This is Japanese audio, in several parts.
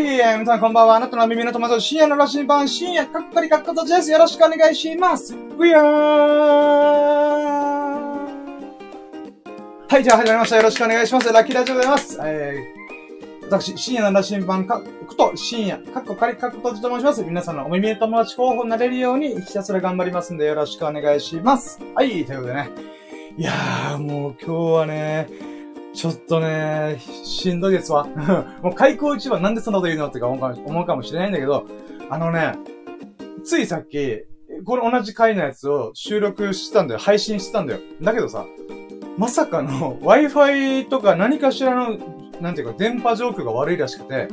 い、皆さんこんばんは。あなたの耳の友達、深夜の羅針盤、深夜、かっこりかっことです。よろしくお願いします。うやーはい、じゃあ始まりました。よろしくお願いします。ラッキーラジオでございます。えー、私、深夜の羅針盤、か、こと、深夜、かっこかりかっことと申します。皆さんのお耳の友達候補になれるように、ひたすら頑張りますんで、よろしくお願いします。はい、ということでね。いやー、もう今日はね、ちょっとね、しんどいですわ。もう開口一番なんでそんなこと言うのってか思うかもしれないんだけど、あのね、ついさっき、これ同じ回のやつを収録してたんだよ。配信してたんだよ。だけどさ、まさかの Wi-Fi とか何かしらの、なんていうか電波状況が悪いらしくて、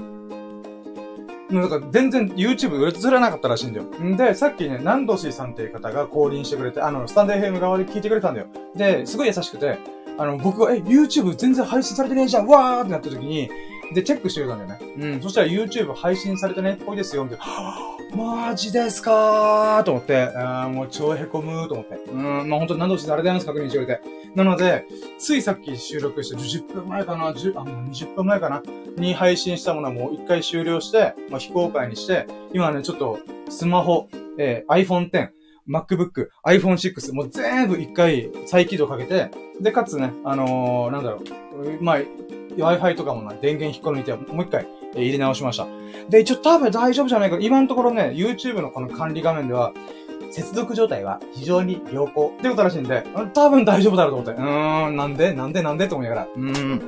もうなんか全然 YouTube 映らなかったらしいんだよ。んで、さっきね、南土シーさんっていう方が降臨してくれて、あの、スタンド FM 側で聞いてくれたんだよ。で、すごい優しくて、あの、僕が、え、YouTube 全然配信されてねえじゃんわーってなった時に、で、チェックしてたんだよね。うん。そしたら YouTube 配信されてねっぽいですよ、みたいな。はぁマジですかーと思って、あーもう超へこむーと思って。うん、まあ本当に何度してあれだよ確認してくれて。なので、ついさっき収録して10分前かな、10、あ、もう20分前かな、に配信したものはもう一回終了して、まあ非公開にして、今ね、ちょっと、スマホ、えー iPhone X、MacBook、iPhone 6、もう全部一回再起動かけて、で、かつね、あのー、なんだろう、まあ、Wi-Fi とかもない、電源引っこ抜いて、もう一回、え入れ直しました。で、一応多分大丈夫じゃないか。今のところね、YouTube のこの管理画面では、接続状態は非常に良好ってことらしいんで、多分大丈夫だろうと思って。うーん、なんでなんでなんでと思いながら。うーん。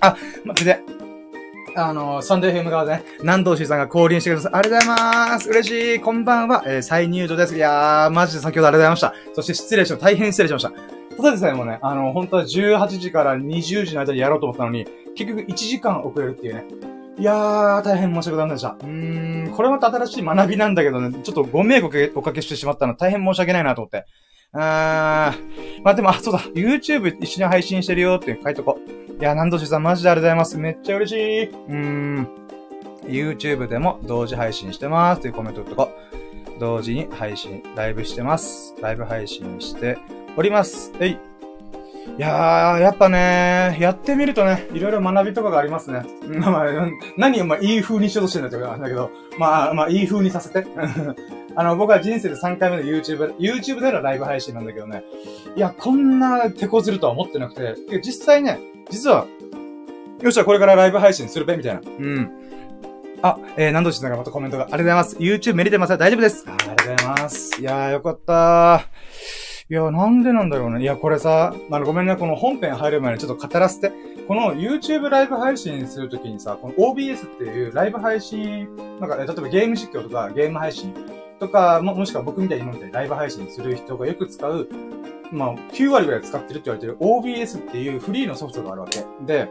あ、ま、で、あのサンデー FM 側でね、南東氏さんが降臨してください。ありがとうございます嬉しいこんばんは、えー再入場です。いやー、マジで先ほどありがとうございました。そして失礼しました。大変失礼しました。ただでさえもね、あの、本当は18時から20時の間にやろうと思ったのに、結局1時間遅れるっていうね。いやー、大変申し訳ございませんでした。うーん、これまた新しい学びなんだけどね、ちょっとご迷惑おかけしてしまったの大変申し訳ないなと思って。あー、まあでも、あ、そうだ、YouTube 一緒に配信してるよって書いとこう。いや、南しさんマジでありがとうございます。めっちゃ嬉しい。うーん。YouTube でも同時配信してますっていうコメントとこう。同時に配信、ライブしてます。ライブ配信しております。えい。いやー、やっぱねやってみるとね、いろいろ学びとかがありますね。まあ、何をまあいい風にしようとしてんだってことなんだけど、まあまあいい風にさせて。あの、僕は人生で3回目の YouTube、YouTube でのライブ配信なんだけどね。いや、こんな手こずるとは思ってなくて、てか実際ね、実は、よっしゃ、これからライブ配信するべ、みたいな。うん。あ、えー、何度しさんがまたコメントが。ありがとうございます。YouTube 見れてます大丈夫です。あありがとうございます。いやー、よかったいや、なんでなんだろうね。いや、これさ、まあ、ごめんね、この本編入る前にちょっと語らせて。この YouTube ライブ配信するときにさ、この OBS っていうライブ配信、なんか、え例えばゲーム実況とかゲーム配信とか、ももしくは僕みたいに今みたいにライブ配信する人がよく使う、まあ、9割ぐらい使ってるって言われてる OBS っていうフリーのソフトがあるわけ。で、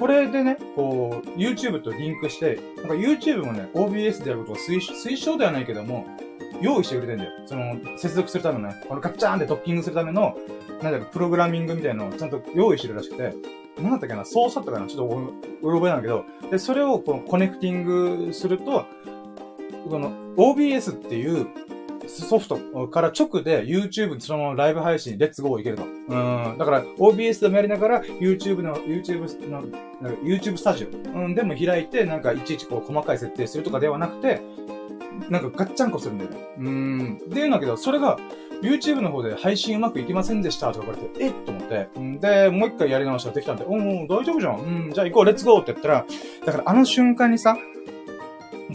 これでね、こう、YouTube とリンクして、なんか YouTube もね、OBS でやることを推推奨ではないけども、用意してくれてんだよ。その、接続するためのね、このガッチャーンってドッキングするための、なんだろ、プログラミングみたいなのをちゃんと用意してるらしくて、なんだったっけな、操作とかな、ちょっとううろ覚えなんだけど、で、それをこのコネクティングすると、この OBS っていうソフトから直で YouTube にそのままライブ配信、レッツゴーいけるの。うん。だから OBS でもやりながら YouTube の、YouTube の、YouTube スタジオ、うん、でも開いて、なんかいちいちこう細かい設定するとかではなくて、なんかガッチャンコするんだよね。うん。で言うんだけど、それが YouTube の方で配信うまくいきませんでしたとか言われて、えっと思って。で、もう一回やり直したらできたんで、おんおん大丈夫じゃん。うん、じゃあ行こう、レッツゴーって言ったら、だからあの瞬間にさ、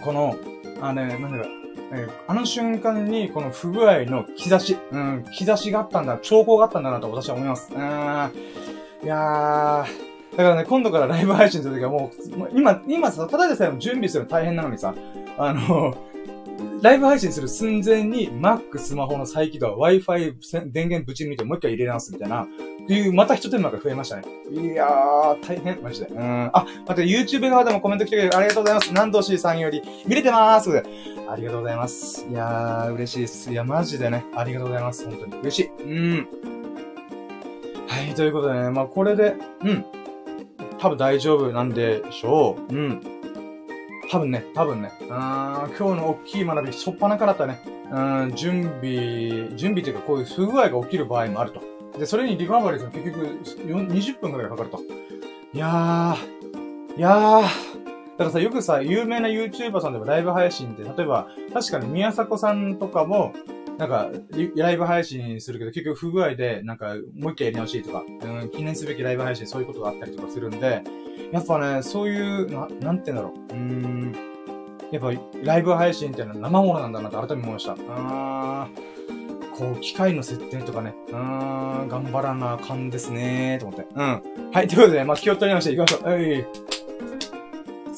この、あのね、なんだろう、えーあの瞬間にこの不具合の兆し、うん、兆しがあったんだ、兆候があったんだなと私は思います。うーん。いやー、だからね、今度からライブ配信するときはもう、もう今、今さ、ただでさえも準備するの大変なのにさ、あの、ライブ配信する寸前に Mac スマホの再起動、Wi-Fi 電源ぶち抜いてもう一回入れ直すみたいな、っていう、また一手間が増えましたね。いやー、大変、マジで。うん。あ、待って、YouTube 側でもコメント来てくれてありがとうございます。南藤 C さんより、見れてまーす。ありがとうございます。いやー、嬉しいです。いや、マジでね、ありがとうございます。本当に。嬉しい。うん。はい、ということでね、まあ、これで、うん。多分大丈夫なんでしょう。うん。多分ね、多分ね。うん、今日の大きい学び、しょっぱなからだったね。うん、準備、準備というか、こういう不具合が起きる場合もあると。で、それにリカバリーするの結局、20分くらいかかると。いやー、いやー、だからさ、よくさ、有名な YouTuber さんでもライブ配信って、例えば、確かに宮迫さんとかも、なんか、ライブ配信するけど、結局不具合で、なんか、もう一回やり直しとか、うん、記念すべきライブ配信、そういうことがあったりとかするんで、やっぱね、そういう、な、なんて言うんだろう。うーん。やっぱ、ライブ配信っていうのは生ものなんだなって改めて思いました。あー、こう、機械の設定とかね、うーん、頑張らなあかんですねー、と思って。うん。はい、ということで、まあ、気を取りまして行きましょう。はい。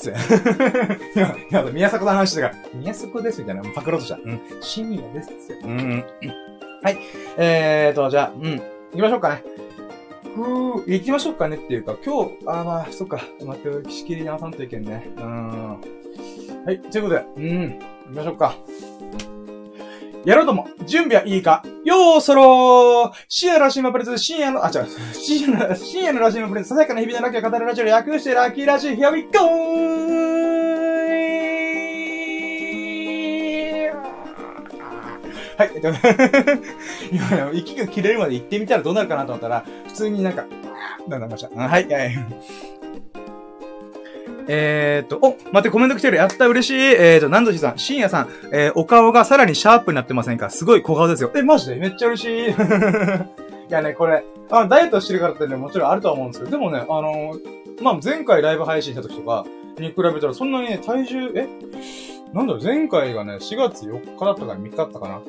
つ。い や、いや、宮迫の話だから、宮迫ですみたいな、パクロとした。うん。深夜ですっつって。うん。はい。えーと、じゃあ、うん。行きましょうかね。ふう、行きましょうかねっていうか、今日、あまあ、そっか。待って、仕切り直さんといけんね。うん。はい、ということで、うん。行きましょうか。やろうとも、準備はいいかようそろー深夜のラシーマプレゼン深夜の、あ、違う、深夜の、深夜のラシーマプレゼンささやかな日々のラッキーを語るラジオ略してラッキーラジオ、Here we go! はい。えっと 今、息が切れるまで行ってみたらどうなるかなと思ったら、普通になんか、なんだました。はい、はい。えー、っと、お、待って、コメント来てる。やった、嬉しい。えー、っと、なんぞしさん、深夜さん、えー、お顔がさらにシャープになってませんか？すごい小顔ですよ。え、マジで？めっちゃ嬉しい。いやね、これ、あダイエットしてるからってね、もちろんあるとは思うんですけど、でもね、あのー、まあ、前回ライブ配信した時とかに比べたら、そんなにね、体重、え？なんだろう、前回がね、4月4日だったから3日だったかな。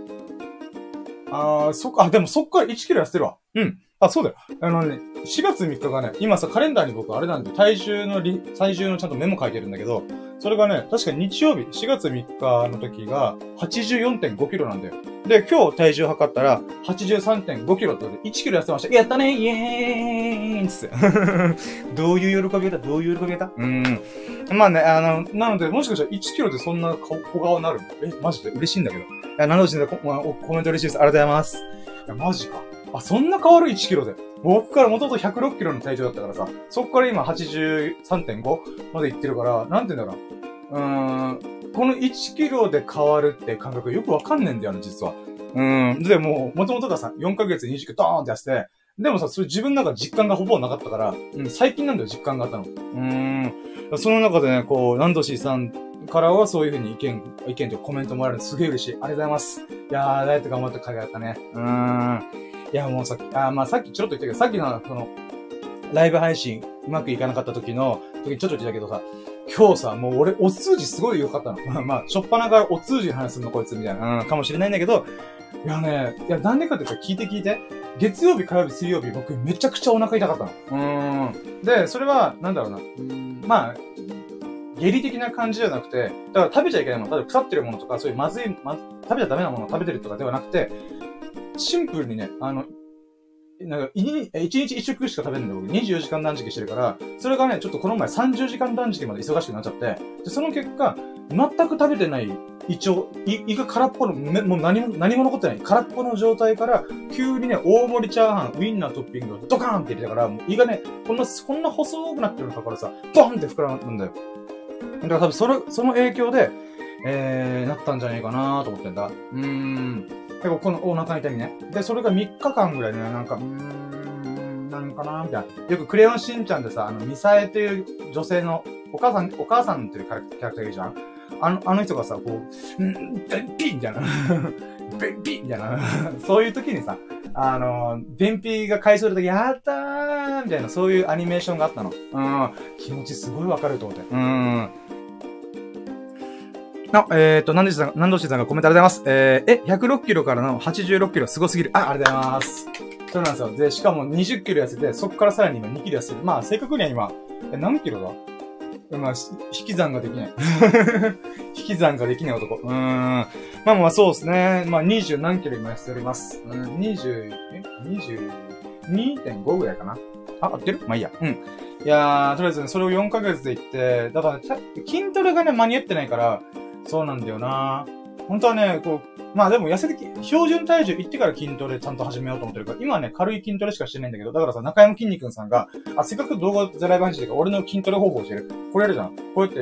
ああ、そっか、でもそっから1キロ痩せてるわ。うん。あ、そうだよ。あのね、4月3日がね、今さ、カレンダーに僕あれなんで、体重のり、体重のちゃんとメモ書いてるんだけど、それがね、確か日曜日、4月3日の時が84.5キロなんだよ。で、今日体重測ったら83.5キロって1キロ痩せました。やったねイエーイつって。どういう喜び方どういう喜び方うん。まあね、あの、なので、もしかしたら1キロでそんな小顔になるえ、マジで？嬉しいんだけど。いや、なので、コメント嬉しいです。ありがとうございます。いや、マジか。あ、そんな変わる ?1 キロで。僕から元々106キロの体重だったからさ、そっから今83.5まで行ってるから、なんて言うんだろう。うーん、この1キロで変わるって感覚よくわかんねえんだよね、実は。うーん。で、もう、元々がさ、4ヶ月に20キロドーンって痩せて、でもさ、それ自分の中実感がほぼなかったから、うん、最近なんだよ、実感があったの。うーん。その中でね、こう、ランドシーさんからはそういう風に意見、意見とコメントもらえるのすげえ嬉しい。ありがとうございます。いやー、ダイエット頑張って会があったね。うーん。いや、もうさっき、あ、まあさっきちょろっと言ったけど、さっきの、その、ライブ配信、うまくいかなかった時の、時にちょっと言ったけどさ、今日さ、もう俺、お通じすごい良かったの。まあ、まあ、しょっぱなからお通じの話するのこいつみたいな、うん、かもしれないんだけど、いやね、いや、なんでかって言ったら聞いて聞いて。月曜日、火曜日、水曜日、僕めちゃくちゃお腹痛かったの。うん。で、それは、なんだろうな。うん、まあ、下痢的な感じじゃなくて、だから食べちゃいけないもの、例えば腐ってるものとか、そういうまずい、ま、食べちゃダメなものを食べてるとかではなくて、シンプルにね、あの、なんか、1日1食しか食べるんだよ、僕。24時間断食してるから、それがね、ちょっとこの前30時間断食まで忙しくなっちゃって、でその結果、全く食べてない胃腸、胃胃が空っぽの、もう何も、何も残ってない。空っぽの状態から、急にね、大盛りチャーハン、ウィンナートッピングをドカーンって入れたから、もう胃がね、こんな、こんな細くなってるのからさ、ボンって膨らむんだよ。だから多分それ、その影響で、えー、なったんじゃないかなと思ってんだ。うーん。結構このお腹痛みね。で、それが3日間ぐらいね、なんか、うーん、なんかなみたいな。よくクレヨンしんちゃんでさ、あの、ミサエという女性の、お母さん、お母さんっていうキャラクターいるじゃんあの、あの人がさ、こう、ん便秘みたいな。便秘みたいな。そういう時にさ、あの、便秘が解消するとき、やったーみたいな、そういうアニメーションがあったの。うん。気持ちすごいわかると思って。うん。あ、えっ、ー、と、何度しさん、何度しさんがコメントありがとうございます。えー、え、106キロからの86キロすごすぎる。あ、ありがとうございます。そうなんですよ。で、しかも20キロ痩せて、そこからさらに今2キロ痩せる。まあ、正確には今、え、何キロだ？まあ、引き算ができない。引き算ができない男。うーん。まあまあそうですね。まあ20何キロ今痩せております。うん、20、え ?22.5 ぐらいかな。あ、合ってる？まあいいや。うん。いやー、とりあえずね、それを4ヶ月で行って、だから、筋トレがね、間に合ってないから、そうなんだよな本当はね、こう、まあでも痩せてき、標準体重行ってから筋トレちゃんと始めようと思ってるから、今はね、軽い筋トレしかしてないんだけど、だからさ、中山筋肉さんが、あ、せっかく動画ゼライブ配信で俺の筋トレ方法を教える。これやるじゃん。こうやって、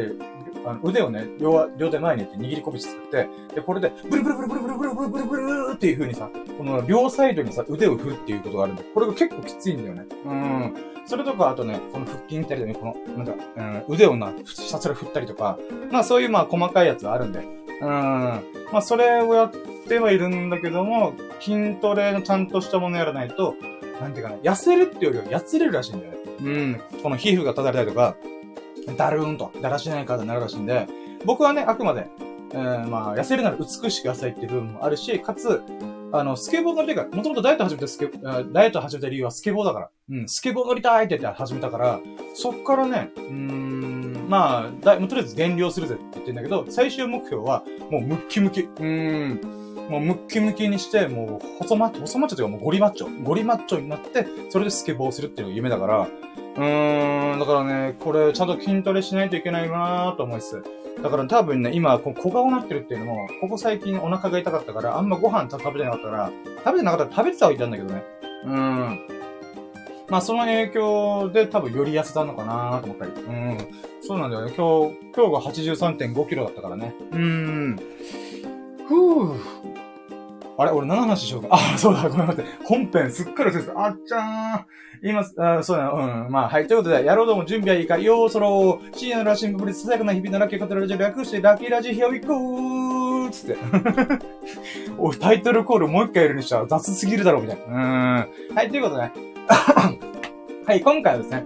あの腕をね、両、両手前にって握り拳作って、で、これで、ブルブルブルブルブルブルブルブルブルっていう風にさ、この両サイドにさ、腕を振るっていうことがあるんだ。これが結構きついんだよね。うん。それとか、あとね、この腹筋みたいなね、この、なんか、うん、腕をな、ひたすら振ったりとか、まあそういうまあ細かいやつがあるんで。うん。まあそれをやってはいるんだけども、筋トレのちゃんとしたものやらないと、なんていうかな、痩せるっていうよりは痩せれるらしいんだよね。うん。この皮膚がただれたりとか、だるーんと、だらしない体になるらしいんで、僕はね、あくまで、えー、まあ、痩せるなら美しく痩せいっていう部分もあるし、かつ、あの、スケボー乗りたいから、もともとダイエット始めたスケ、ダイエット始めた理由はスケボーだから。うん、スケボー乗りたいって言って始めたから、そっからね、うーん、まあ、だもうとりあえず減量するぜって言ってんだけど、最終目標は、もうムッキムキ。うーん。もうムッキムキにして、もう細マッチョ、細マッチョというかもうゴリマッチョ。ゴリマッチョになって、それでスケボーするっていうのが夢だから、うーん、だからね、これちゃんと筋トレしないといけないなーと思います。だから多分ね、今、こ小顔になってるっていうのも、ここ最近お腹が痛かったから、あんまご飯食べてなかったから、食べてなかったら食べてたはいたんだけどね。うーん。まあその影響で多分より痩せたのかなと思ったり。うん。そうなんだよね。今日、今日が83.5キロだったからね。うーん。ふぅ。あれ俺何の話しようか。あ、そうだ、ごめんなさい。本編すっかり忘れてた。あっちゃーん。今、あそうだ、うん。まあ、はい。ということで、やろうとも準備はいいか。よーそろー。深夜のラッシングブリささやかな日々のラッキー語るラジオ略して、ラッキーラジヒアウィコーつって。おタイトルコールもう一回やるにしちゃ雑すぎるだろう、みたいな。うーん。はい、ということでね。はい、今回はですね、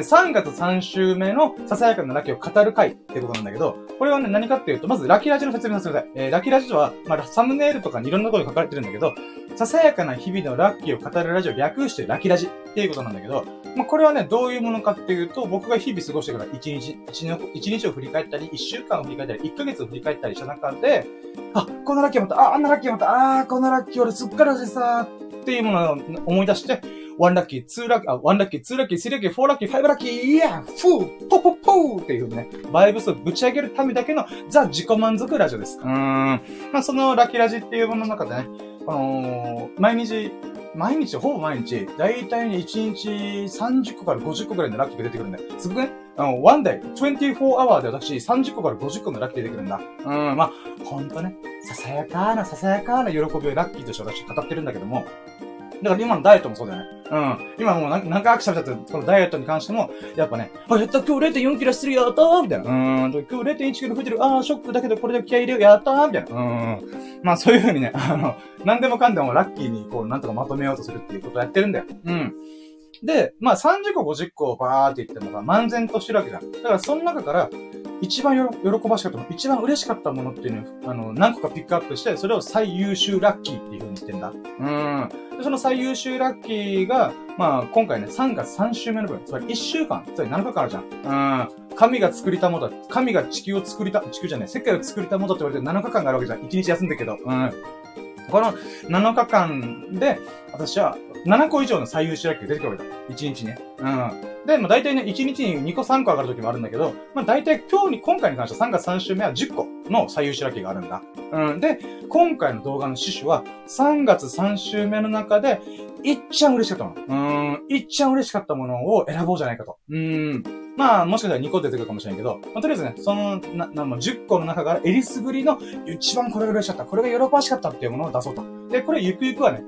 3月3週目のささやかなラッキーを語る回ってことなんだけど、これはね、何かっていうと、まずラキラジの説明させてください。えー、ラキラジとは、まあ、サムネイルとかにいろんなこと書かれてるんだけど、ささやかな日々のラッキーを語るラジオ略してラキラジっていうことなんだけど、まあ、これはね、どういうものかっていうと、僕が日々過ごしてから1日、1日を振り返ったり、1週間を振り返ったり、1ヶ月を振り返ったりした中で、あ、このラッキーまた、あ、あんなラッキーまた、あこのラッキー俺すっからでさ、っていうものを思い出して、1ラッキー、2ラッキー、あ、1ラッキー、2ラッキー、3ラッキー、4ラッキー、5ラッキー、イヤーフーポポポーっていうね、バイブスをぶち上げるためだけのザ自己満足ラジオです。うーん。まあ、そのラッキーラジっていうものの中でね、あのー、毎日、毎日、ほぼ毎日、だいたいに1日30個から50個くらいのラッキーが出てくるんだよ。すごくねあの、one day, 24 hour で私30個から50個のラッキー出てくるんだ。うん、まあ、ほんとね、ささやかな、ささやかな喜びをラッキーとして私語ってるんだけども、だから今のダイエットもそうだよね。うん。今もう何何回喋ったって、このダイエットに関しても、やっぱね、あ、やった今日0.4キロするやったーみたいな。うん。今日0.1キロ増えてる。あー、ショックだけどこれで気合入れようやったーみたいな。うん。まあそういう風にね、あの、何でもかんでもラッキーにこう、なんとかまとめようとするっていうことをやってるんだよ。うん。で、まあ30個50個バーって言っても漫然としてるわけじゃん。だからその中から、一番よ喜ばしかったもの、一番嬉しかったものっていうのを、あの、何個かピックアップして、それを最優秀ラッキーっていう風に言ってんだ。うん。で、その最優秀ラッキーが、まあ、今回ね、3月3週目の分、つまり1週間、つまり7日間あるじゃん。うん。神が作りたものだ。神が地球を作りた、地球じゃない、世界を作りたものだって言われて7日間があるわけじゃん。1日休んでるけど。うん。この7日間で、私は7個以上の最優秀ラッキーが出てくるわけだ。1日ね。うん。で、まあ大体ね、1日に2個3個上がる時もあるんだけど、まあ大体今日に、今回に関しては3月3週目は10個の最優秀ラッキーがあるんだ。うん。で、今回の動画の趣旨は、3月3週目の中で、いっちゃん嬉しかったもの。うん。いっちゃん嬉しかったものを選ぼうじゃないかと。うん。まあ、もしかしたら2個出てくるかもしれないけど、まあ、とりあえずね、その、な、な、もう10個の中から、えりすぐりの、一番これが嬉しかった、これが喜ばしかったっていうものを出そうと。で、これゆくゆくはね、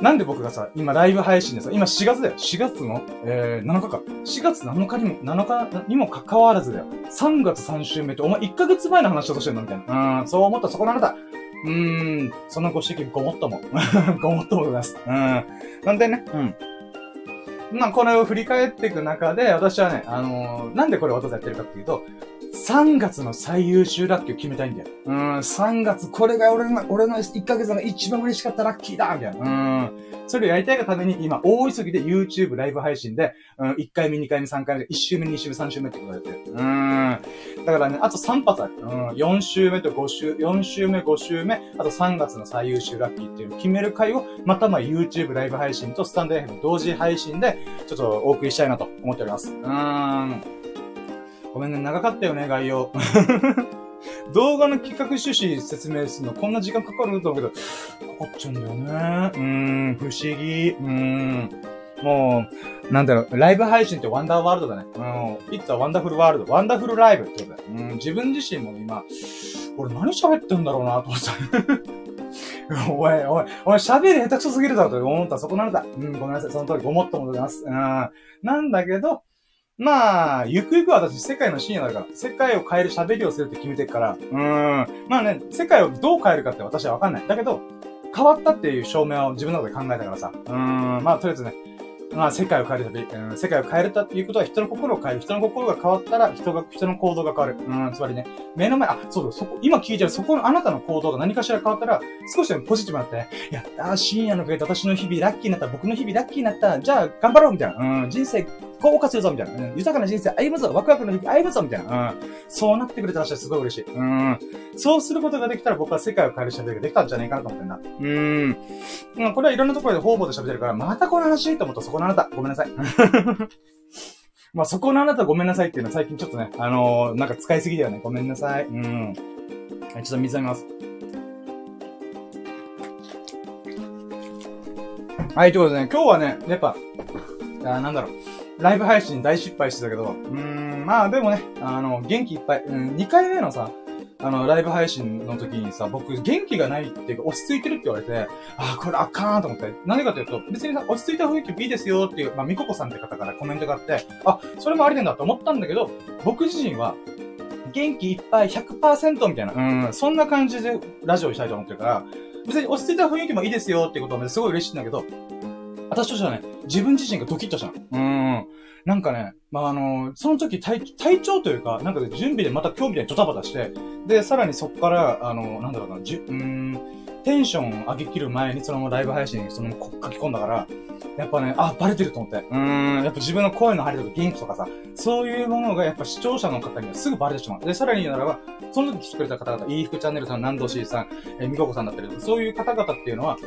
なんで僕がさ、今ライブ配信でさ、今4月だよ。4月の、えー、7日か。4月7日にも、7日にも関わらずだよ。3月3週目って、お前1ヶ月前の話をとしてんのみたいな。うん、そう思ったそこのあなた。うーん、そのご指摘ごもっとも。ごもっともございます。うん。なんでね、うん。まあ、これを振り返っていく中で、私はね、あのー、なんでこれをわざやってるかっていうと、3月の最優秀ラッキーを決めたいんだよ。うん、3月、これが俺の、俺の1ヶ月の一番嬉しかったラッキーだみたいな。うん。それをやりたいがために、今、大急ぎで YouTube ライブ配信で、うん、1回目、2回目、3回目、1週目、2週目、3週目ってことやってる。うん。だからね、あと3発ある。うん、4週目と5週、4週目、5週目、あと3月の最優秀ラッキーっていうのを決める回を、またまあ YouTube ライブ配信とスタンド FM 同時配信で、ちょっとお送りしたいなと思っております。うーん。ごめんね、長かったよね、概要。動画の企画趣旨説明するのこんな時間かかると思うけど、かかっちゃうんだよね。うーん、不思議。うーん。もう、なんだろう、ライブ配信ってワンダーワールドだね。うん。It's a wonderful world. ワンダフルライブってことだよ。うん、自分自身も今、俺何喋ってんだろうなと思った。おい、おい、おい、喋り下手くそすぎるだろと思ったそこなんだ。うん、ごめんなさい。その通り、ごもっともございます。うん。なんだけど、まあ、ゆくゆくは私、世界の深夜だから、世界を変える喋りをするって決めてるから、うーん。まあね、世界をどう変えるかって私はわかんない。だけど、変わったっていう証明を自分の中で考えたからさ。うーん。まあ、とりあえずね、まあ、世界を変えるたび、うん、世界を変えるたっていうことは人の心を変える。人の心が変わったら人が、人の行動が変わる。うん、つまりね、目の前、あ、そうだ、そこ、今聞いてるそこのあなたの行動が何かしら変わったら、少しでもポジティブになってね、やったー、深夜のおかげで私の日々ラッキーになった、僕の日々ラッキーになった、じゃあ頑張ろうみたいな。うん、人生幸福するぞみたいな。うん、豊かな人生歩むぞワクワクの日々歩むぞみたいな。うん。そうなってくれたらすごい嬉しい。うん。そうすることができたら僕は世界を変える喋りができたんじゃないかなと思ってんだ。うん。まあ、これはいろんなところで方々で喋ってるから、またこの話と思ったらそこのあなた。ごめんなさい。まあ、そこのあなたごめんなさいっていうのは最近ちょっとね、あのー、なんか使いすぎだよね。ごめんなさい。うん。はい、ちょっと水飲みます。はい、ということでね、今日はね、やっぱ、あなんだろう。ライブ配信大失敗してたけど、うーん、まあでもね、あの、元気いっぱい。うん、2回目のさ、あの、ライブ配信の時にさ、僕、元気がないっていうか、落ち着いてるって言われて、あ、これあかんと思って。何かというと、別にさ、落ち着いた雰囲気いいですよっていう、まあ、みここさんって方からコメントがあって、あ、それもありなんだと思ったんだけど、僕自身は、元気いっぱい100%みたいな、うん、そんな感じでラジオしたいと思ってるから、別に落ち着いた雰囲気もいいですよっていうことはすごい嬉しいんだけど、私としてはね、自分自身がドキッとしたの。うん。なんかね、まあ、あの、その時体、体調というか、なんか準備でまた今日みたいにドタバタして、で、さらにそっから、あの、なんだろうな、じゅ、うん、テンション上げきる前にそのままライブ配信にそのまま書き込んだから、やっぱね、あ、バレてると思って。うん、やっぱ自分の声の張りとか元気とかさ、そういうものがやっぱ視聴者の方にはすぐバレてしまう。で、さらに言うならば、その時来てくれた方々、いい服チャンネルさん、南道 C さん、えみここさんだったり、そういう方々っていうのは、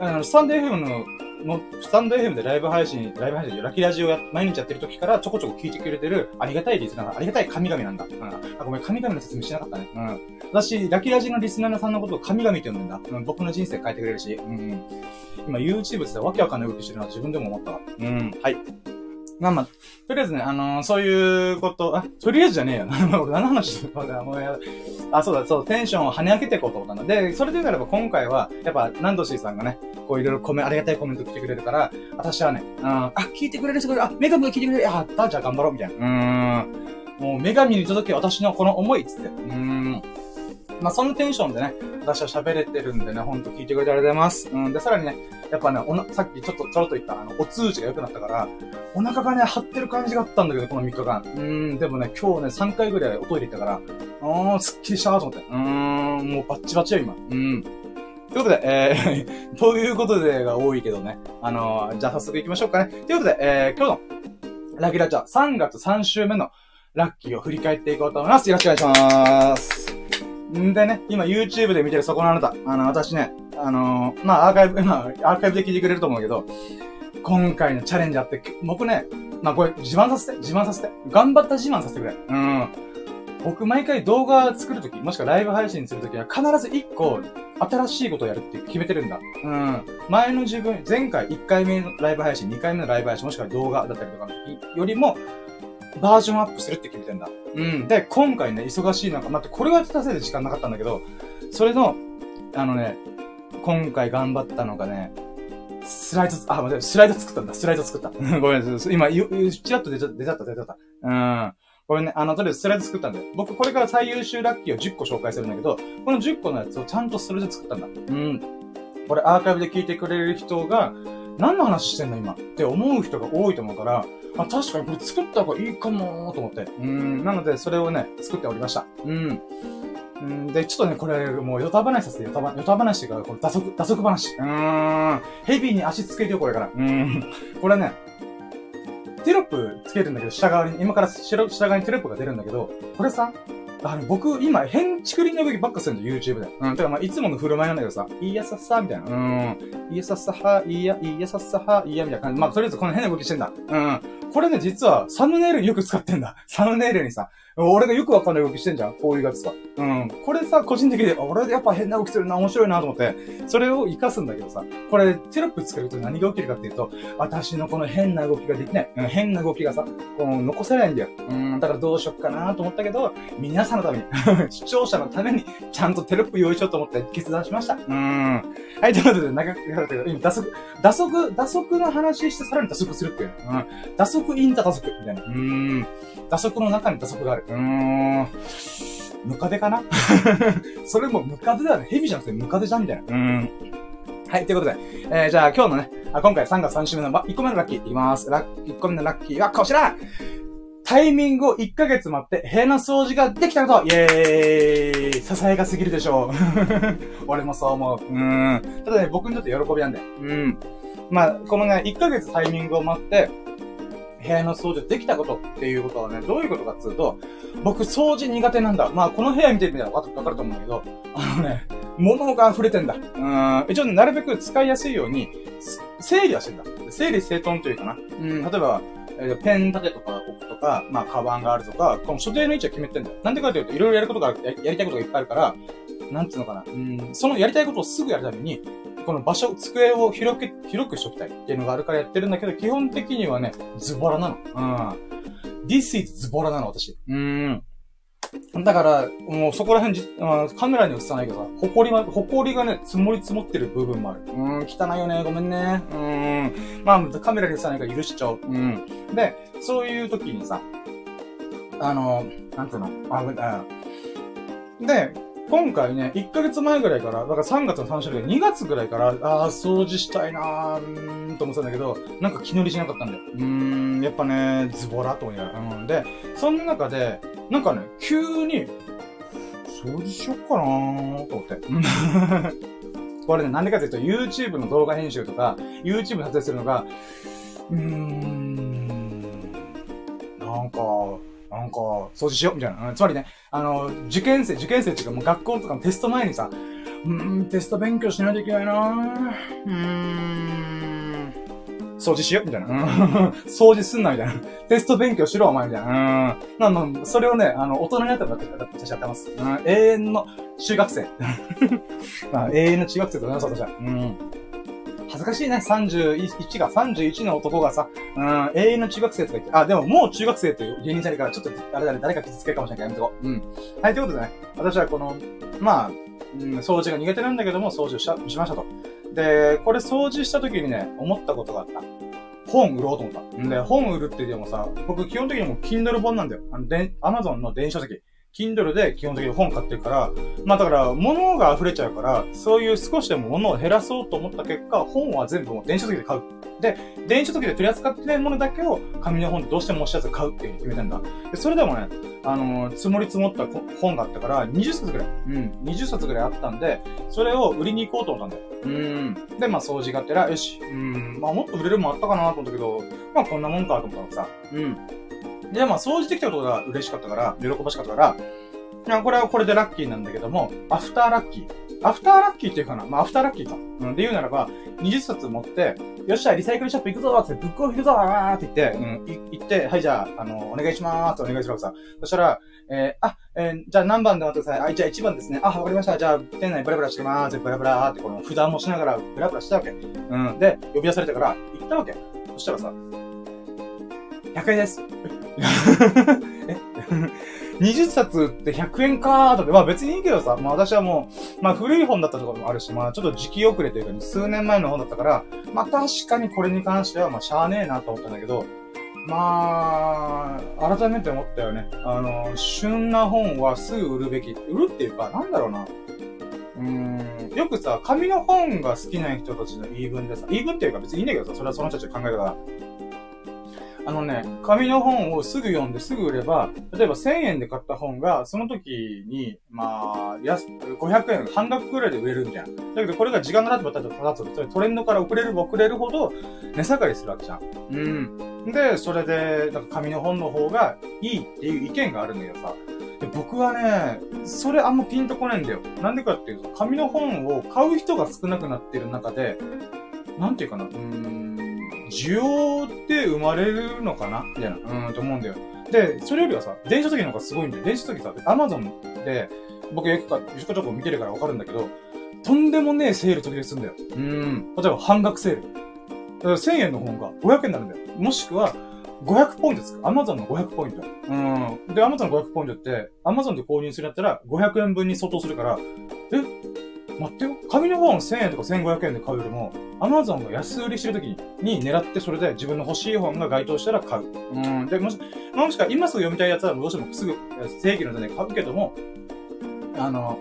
あの、スタンド FM のの、スタンド FM でライブ配信、ライブ配信で、ラキラジオや、毎日やってる時からちょこちょこ聞いてくれてる、ありがたいリスナー、ありがたい神々なんだ。うん。あ、ごめん、神々の説明しなかったね。うん。私、ラキラジのリスナーさんのことを神々って呼んでんだ。うん、僕の人生変えてくれるし。うん。今 YouTube ってわけわかんない動きしてるのは自分でも思ったわ。うん。はい。まあまあ、とりあえずね、あのー、そういうこと、あ、とりあえずじゃねえよ。何の話してるもうやあ、そうだ、そう、テンションを跳ね上げていこうと思ったので、それで言うならば今回は、やっぱ、ナンドシーさんがね、こういろいろコメ、ありがたいコメント来てくれるから、私はね、あ、聞いてくれる人がいる、あ、女神が聞いてくれる、やった、じゃあ頑張ろう、みたいな。うーん。もう、女神に届け私のこの思い、つって。うーん。まあ、そのテンションでね、私は喋れてるんでね、ほんと聞いてくれてありがとうございます。うん。で、さらにね、やっぱね、おな、さっきちょっとちょろっと言った、あの、お通じが良くなったから、お腹がね、張ってる感じがあったんだけど、この3日間。うん、でもね、今日ね、3回ぐらいおトイレ行ったから、あー、すっきりしたーと思って。うーん、もうバッチバチよ、今。うん。ということで、えー、ということでが多いけどね。あのー、じゃあ早速行きましょうかね。ということで、えー、今日のラギラジャー3月3週目のラッキーを振り返っていこうと思います。よろしくお願いします。んでね、今 YouTube で見てるそこのあなた。あの、私ね、あのー、まあ、アーカイブ、ま、アーカイブで聞いてくれると思うけど、今回のチャレンジあって、僕ね、まあ、これ、自慢させて、自慢させて。頑張った自慢させてくれ。うん。僕、毎回動画作るとき、もしくはライブ配信するときは、必ず1個、新しいことをやるって決めてるんだ。うん。前の自分、前回1回目のライブ配信、2回目のライブ配信、もしくは動画だったりとかの時よりも、バージョンアップするって決めてんだ。うん。で、今回ね、忙しい中、待って、これはたせいで時間なかったんだけど、それの、あのね、今回頑張ったのがね、スライド、あ、待って、スライド作ったんだ。スライド作った。ごめんなさい。今、ちらっと出ちゃった、出ちゃった、出ちゃった。うん。これね、あの、とりあえずスライド作ったんで。僕、これから最優秀ラッキーを10個紹介するんだけど、この10個のやつをちゃんとスライド作ったんだ。うん。これアーカイブで聞いてくれる人が、何の話してんの今って思う人が多いと思うから、あ、確かにこれ作った方がいいかもと思って。うん。なので、それをね、作っておりました。うん。んで、ちょっとね、これ、もう、ヨタ話させて、ヨタ話、ヨタ話が、これ、打足、打足話。うーん。ヘビーに足つけるよ、これから。うん。これね、テロップつけるんだけど、下側に、今から下側にテロップが出るんだけど、これさ、あの、僕、今、変竹林の動きばっかするんだよ、YouTube で。うん。だからまあ、いつもの振る舞いなんだけどさ、いいやさっさ、みたいな。うん。いいやさっさは、いいや、いいやさっさは、いいや、みたいな感じ。まあ、とりあえずこの変な動きしてんだ。うん。これね、実は、サムネイルによく使ってんだ。サムネイルにさ、俺がよくわかんない動きしてんじゃんこういうやつさ。うん。これさ、個人的で、俺やっぱ変な動きするな、面白いなと思って、それを活かすんだけどさ、これテロップ作ると何が起きるかっていうと、私のこの変な動きができない。うん、変な動きがさ、こう残せないんだよ。うん、だからどうしよっかなと思ったけど、皆さんのために、視聴者のために、ちゃんとテロップ用意しようと思って決断しました。うん。はい、ということで、長く言われたけど、今、打足、打足、打足の話してさらに打足するっていう。うん。打足インタ打足みたいな。うん。打足の中に打足がある。うーん。ムカデかな？それもムカデだよね。ヘビじゃなくてムカデじゃんみたいな。うん。はい、ということで、えー、じゃあ今日のね、あ今回3月3週目の、ま、1個目のラッキーいきます。ラッ、1個目のラッキーはこちらタイミングを1ヶ月待って部屋の掃除ができたことイェーイささやかすぎるでしょう。俺もそう思う。うん。ただね、僕にとって喜びなんだよ。うん。まあ、このね、1ヶ月タイミングを待って、部屋の掃除できたことっていうことはね、どういうことかっつうと、僕掃除苦手なんだ。まあ、この部屋見てみたらわかると思うんだけど、あのね、物が溢れてんだ。うん。一応ね、なるべく使いやすいように、整理はしてんだ。整理整頓というかな。うん、例えば、えペン立てとか置くとか、まあ、カバンがあるとか、この所定の位置は決めてんだよ。なんでかというと、いろいろやることがある、やりたいことがいっぱいあるから、なんつうのかな。うん、そのやりたいことをすぐやるために、この場所、机を広く、広くしときたいっていうのがあるからやってるんだけど、基本的にはね、ズボラなの。うん。This is ズボラなの、私。うん。だから、もうそこら辺じ、カメラに映さないけどさ、埃は、埃がね、積もり積もってる部分もある。うん、汚いよね、ごめんね。うん。まあ、カメラに映さないから許しちゃう。うん。で、そういう時にさ、あの、なんつうの、あ、あで、今回ね、1ヶ月前ぐらいから、だから3月の3週で2月ぐらいから、ああ、掃除したいなーと思ってたんだけど、なんか気乗りしなかったんだよ。うーん、やっぱね、ズボラと思いながら。うんで、そんな中で、なんかね、急に、掃除しよっかなーと思って。これね、なんでかというと、YouTube の動画編集とか、YouTube 撮影するのが、うーん、なんか、なんか、掃除しようみたいな。うん、つまりね、あの、受験生、受験生っていうかもう学校とかのテスト前にさ、うーん、テスト勉強しないといけないなうーん、掃除しようみたいな。うん、掃除すんなみたいな。テスト勉強しろお前みたいな。うん。なんの、それをね、あの、大人になったら私やってます。うん、永遠の中学生。まあ、永遠の中学生となります、私は。うん。恥ずかしいね。31が、31の男がさ、うん、永遠の中学生とか言って、あ、でももう中学生という芸人さんからちょっと、あれだね、誰か傷つけるかもしれないからやめとこう。うん。はい、ということでね、私はこの、まあ、うん、掃除が苦手なんだけども、掃除をししましたと。で、これ掃除した時にね、思ったことがあった。本売ろうと思った。んで、本売るって言ってもさ、僕基本的にもう Kindle 本なんだよ。あの、で、Amazon の電子書籍。Kindle で基本的に本買ってるから、まあだから、物が溢れちゃうから、そういう少しでも物を減らそうと思った結果、本は全部もう電子書籍で買う。で、電子書籍で取り扱ってないものだけを紙の本でどうしても押しやつ買うっていう決めたんだ。で、それでもね、あのー、積もり積もった本があったから、20冊ぐらい。うん、20冊ぐらいあったんで、それを売りに行こうと思ったんだよ。うん。で、まあ掃除がてら、よし、うん、まあもっと売れるもあったかなと思ったけど、まあこんなもんかと思ったらさ、うん。で、まあ、掃除できたことが嬉しかったから、喜ばしかったから、いや、これはこれでラッキーなんだけども、アフターラッキー。アフターラッキーっていうかなまあ、アフターラッキーか。うん。で言うならば、20冊持って、よっしゃ、リサイクルショップ行くぞって、ブックオフ行くぞーって言って、うん、行って、はい、じゃあ、あの、お願いしまーすお願いしますさ。そしたら、えー、あ、えー、じゃあ何番で待ってください？あ、じゃあ1番ですね。あ、わかりました。じゃあ、店内ブラブラしてまーす。ブラブラーって、この札もしながらブラブラしたわけ。うん。で、呼び出されたから、行ったわけ。そしたらさ、100円です。え？20冊って100円かーとか、まあ別にいいけどさ、まあ私はもう、まあ古い本だったとかもあるし、まあちょっと時期遅れというか、ね、数年前の本だったから、まあ確かにこれに関しては、まあしゃーねえなと思ったんだけど、まあ、改めて思ったよね。あの、旬な本はすぐ売るべき。売るっていうか、なんだろうな。うーん、よくさ、紙の本が好きな人たちの言い分でさ、言い分っていうか別にいいんだけどさ、それはその人たちの考え方あのね、紙の本をすぐ読んですぐ売れば、例えば1000円で買った本が、その時に、まあ、安、500円、半額くらいで売れるんじゃん。だけどこれが時間が経てば経つと、トレンドから遅れる遅れるほど値下がりするわけじゃん。うん。で、それで、なんか紙の本の方がいいっていう意見があるんだけどさ。で僕はね、それあんまピンとこないんだよ。なんでかっていうと、紙の本を買う人が少なくなってる中で、なんていうかな、うーん、需要って生まれるのかな？みたいな、うん、と思うんだよ。で、それよりはさ、電車時の方がすごいんだよ。電車時さ、アマゾンで、僕よくか、ちょこちょこ見てるからわかるんだけど、とんでもねえセール時々するんだよ。うん。例えば半額セール。1000円の本が500円になるんだよ。もしくは、500ポイントですか ?Amazon の500ポイント。うん。で、Amazon の500ポイントって、Amazon で購入するんだったら500円分に相当するから、え？待ってよ。紙の本1000円とか1500円で買うよりも、Amazon が安売りしてる時にに狙ってそれで自分の欲しい本が該当したら買う。うん。で、もし、もしか今すぐ読みたいやつはどうしてもすぐ正規の値で買うけども、あの、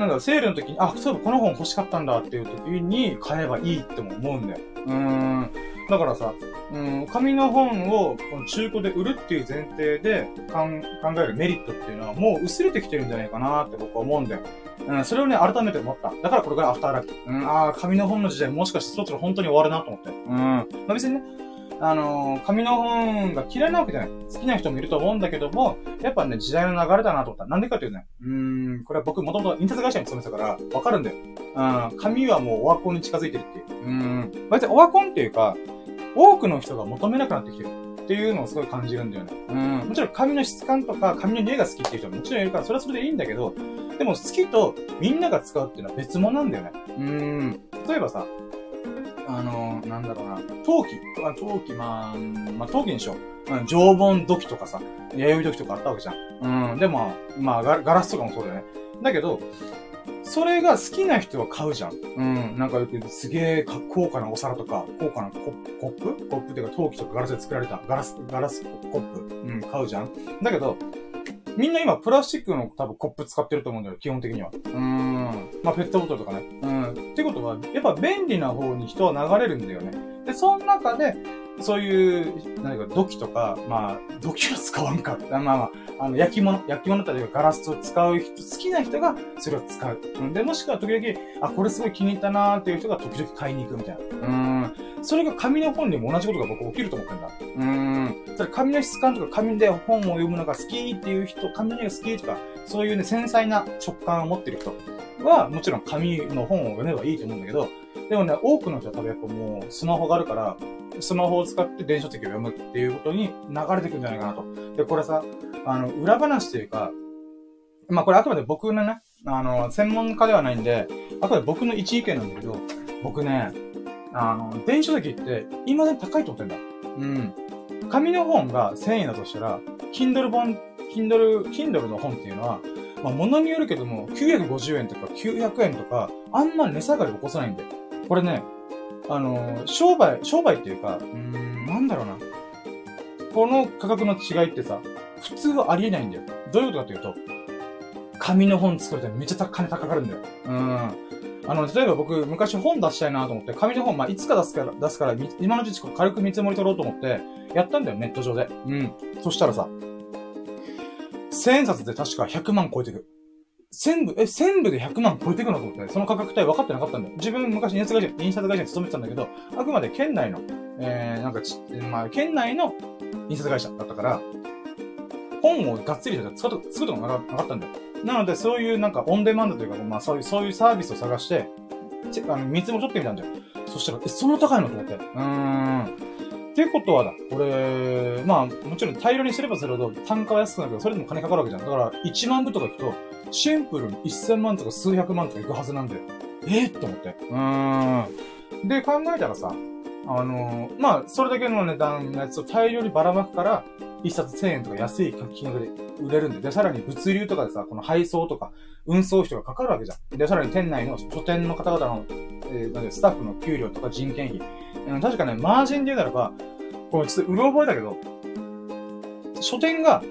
なんだセールの時に、あ、そういえばこの本欲しかったんだっていう時に買えばいいっても思うんだよ。うーん。だからさ、うん、紙の本を中古で売るっていう前提で考えるメリットっていうのはもう薄れてきてるんじゃないかなって僕は思うんだよ。うん、それをね、改めて思った。だからこれがアフターラッキー。うん、ああ、紙の本の時代もしかしてそろそろ本当に終わるなと思って。うん。まあ、別にね、あのー、紙の本が嫌いなわけじゃない。好きな人もいると思うんだけども、やっぱね、時代の流れだなと思った。なんでかっていうとね、うーん、これは僕もともと印刷会社に勤めてたから、わかるんだよ。うん、紙はもうオワコンに近づいてるっていう。うん、別にオワコンっていうか、多くの人が求めなくなってきてる。っていうのをすごい感じるんだよね。うん。もちろん紙の質感とか紙の匂いが好きっていう人ももちろんいるから、それはそれでいいんだけど、でも好きとみんなが使うっていうのは別物なんだよね。うん。例えばさ、あの、なんだろうな、陶器、あ陶器、まあ、まあ、陶器にしよう。うん、常盆土器とかさ、弥生土器とかあったわけじゃん。うん、でも、まあ、ガラスとかもそうだよね。だけど、それが好きな人は買うじゃん。うん。なんかよくすげえ高価なお皿とか、高価なコップ？コップっていうか陶器とかガラスで作られたガラス、ガラスコップ？うん、買うじゃん。だけど、みんな今プラスチックの多分コップ使ってると思うんだよ、基本的には。うーん。まあペットボトルとかね。うん。ってことは、やっぱ便利な方に人は流れるんだよね。で、その中で、そういう、何か土器とか、まあ、土器は使わんか。まあまあ、あの、焼き物、焼き物ってガラスを使う人、好きな人がそれを使う。うん、で、もしくは時々、あ、これすごい気に入ったなーっていう人が時々買いに行くみたいな。うん。それが紙の本にも同じことが僕起きると思ってんだ。うん。それ紙の質感とか紙で本を読むのが好きっていう人、紙の絵が好きとか、そういうね、繊細な直感を持ってる人は、もちろん紙の本を読めばいいと思うんだけど、でもね、多くの人は多分やっぱもうスマホがあるから、スマホを使って電書籍を読むっていうことに流れてくんじゃないかなと。で、これさ、あの、裏話というか、まあこれあくまで僕のね、あの、専門家ではないんで、あくまで僕の一意見なんだけど、僕ね、あの、電書籍って今で高いと思ってんだ。うん。紙の本が1000円だとしたら、Kindle 本、Kindle、Kindle の本っていうのは、まあ、物によるけども、950円とか900円とか、あんま値下がり起こさないんで。これね、あの、商売、商売っていうか、うーん、なんだろうな。この価格の違いってさ、普通はありえないんだよ。どういうことかというと、紙の本作るとめっちゃ金高かるんだよ。うん。あの、例えば僕、昔本出したいなと思って、紙の本、まあ、いつか出すから、出すから、今のうち軽く見積もり取ろうと思って、やったんだよ、ネット上で。うん。そしたらさ、千円札で確か100万超えてく。全部、え、全部で100万超えてくのと思って、その価格帯分かってなかったんだよ。自分昔印刷会社、印刷会社に勤めてたんだけど、あくまで県内の、えー、なんかち、まあ、県内の印刷会社だったから、本をがっつりと作ることがなかったんだよ。なので、そういうなんかオンデマンドというか、まあそういう、そういうサービスを探して、あの、見積もり取ってみたんだよ。そしたら、え、そんな高いのと思って。うーん。ってことはだ、これ、まあ、もちろん大量にすればするほど単価は安くなるけど、それでも金かかるわけじゃん。だから、1万部とか行くと、シンプルに1000万とか数百万とか行くはずなんで、え？ー、と思って。うーん。で、考えたらさ、あのー、まあ、それだけの値段のやつを大量にばらまくから、一冊1000円とか安い金額で売れるんで、で、さらに物流とかでさ、この配送とか、運送費とかかかるわけじゃん。で、さらに店内の書店の方々の、えー、なんでスタッフの給料とか人件費。うん、確かね、マージンで言うならば、これちょっとうろ覚えだけど、書店が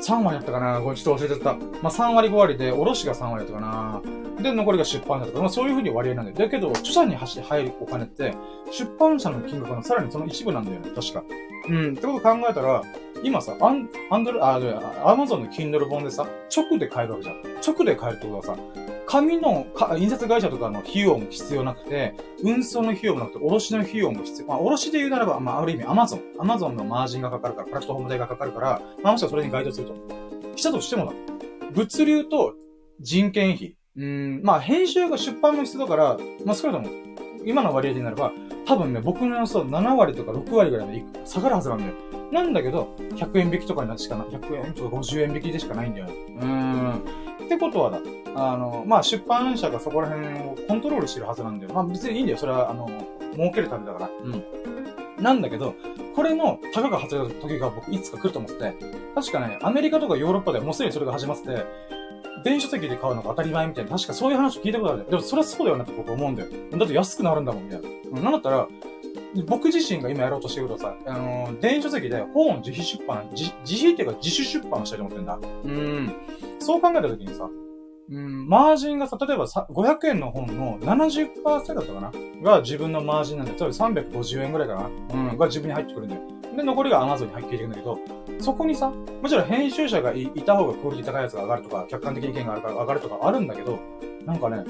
3割だったかなこれちょっと忘れちゃった。まあ、3割5割で、卸が3割だったかなで、残りが出版だったかまあ、そういう風に割合なんだよ。だけど、著者に走って入るお金って、出版社の金額のさらにその一部なんだよね。確か。うん。ってこと考えたら、今さ、アン、アンドル、あ、アマゾンの Kindle 本でさ、直で買えるわけじゃん。直で買えるってことはさ、紙のか、印刷会社とかの費用も必要なくて、運送の費用もなくて、卸の費用も必要。まあ、卸で言うならば、まあ、ある意味、アマゾン。アマゾンのマージンがかかるから、プラットフォーム代がかかるから、まあ、もしそれに該当すると。したとしてもだ。物流と人件費。うん、まあ、編集が出版の必要だから、まあ、少なくとも、今の割合でならば、多分ね、僕の予想7割とか6割ぐらいまで下がるはずなんだよ。なんだけど、100円引きとかになってしかな、100円とか50円引きでしかないんだよね。うーん。ってことはだ、あの、まあ、出版社がそこら辺をコントロールしてるはずなんだよ。まあ、別にいいんだよ。それは、あの、儲けるためだから。うん。なんだけど、これの、たかが外れた時が僕いつか来ると思ってて、確かね、アメリカとかヨーロッパでもうすでにそれが始まってて、電子書籍で買うのが当たり前みたいな、確かそういう話聞いたことある。でもそれはそうだよなって僕思うんだよ。だって安くなるんだもん、みたいな。なんだったら、僕自身が今やろうとしてることはさ、あのー、電子書籍で本を自費出版、自自費っていうか自主出版したいと思ってんだ。うん。そう考えたときにさ、うん、マージンがさ、例えばさ、500円の本の70%だったかな？が自分のマージンなんで、つまり350円ぐらいかな？うん、が自分に入ってくるんだよ。で、残りが Amazon に入っているんだけど、そこにさ、もちろん編集者がいた方がクオリティ高いやつが上がるとか、客観的意見があるから上がるとかあるんだけど、なんかね、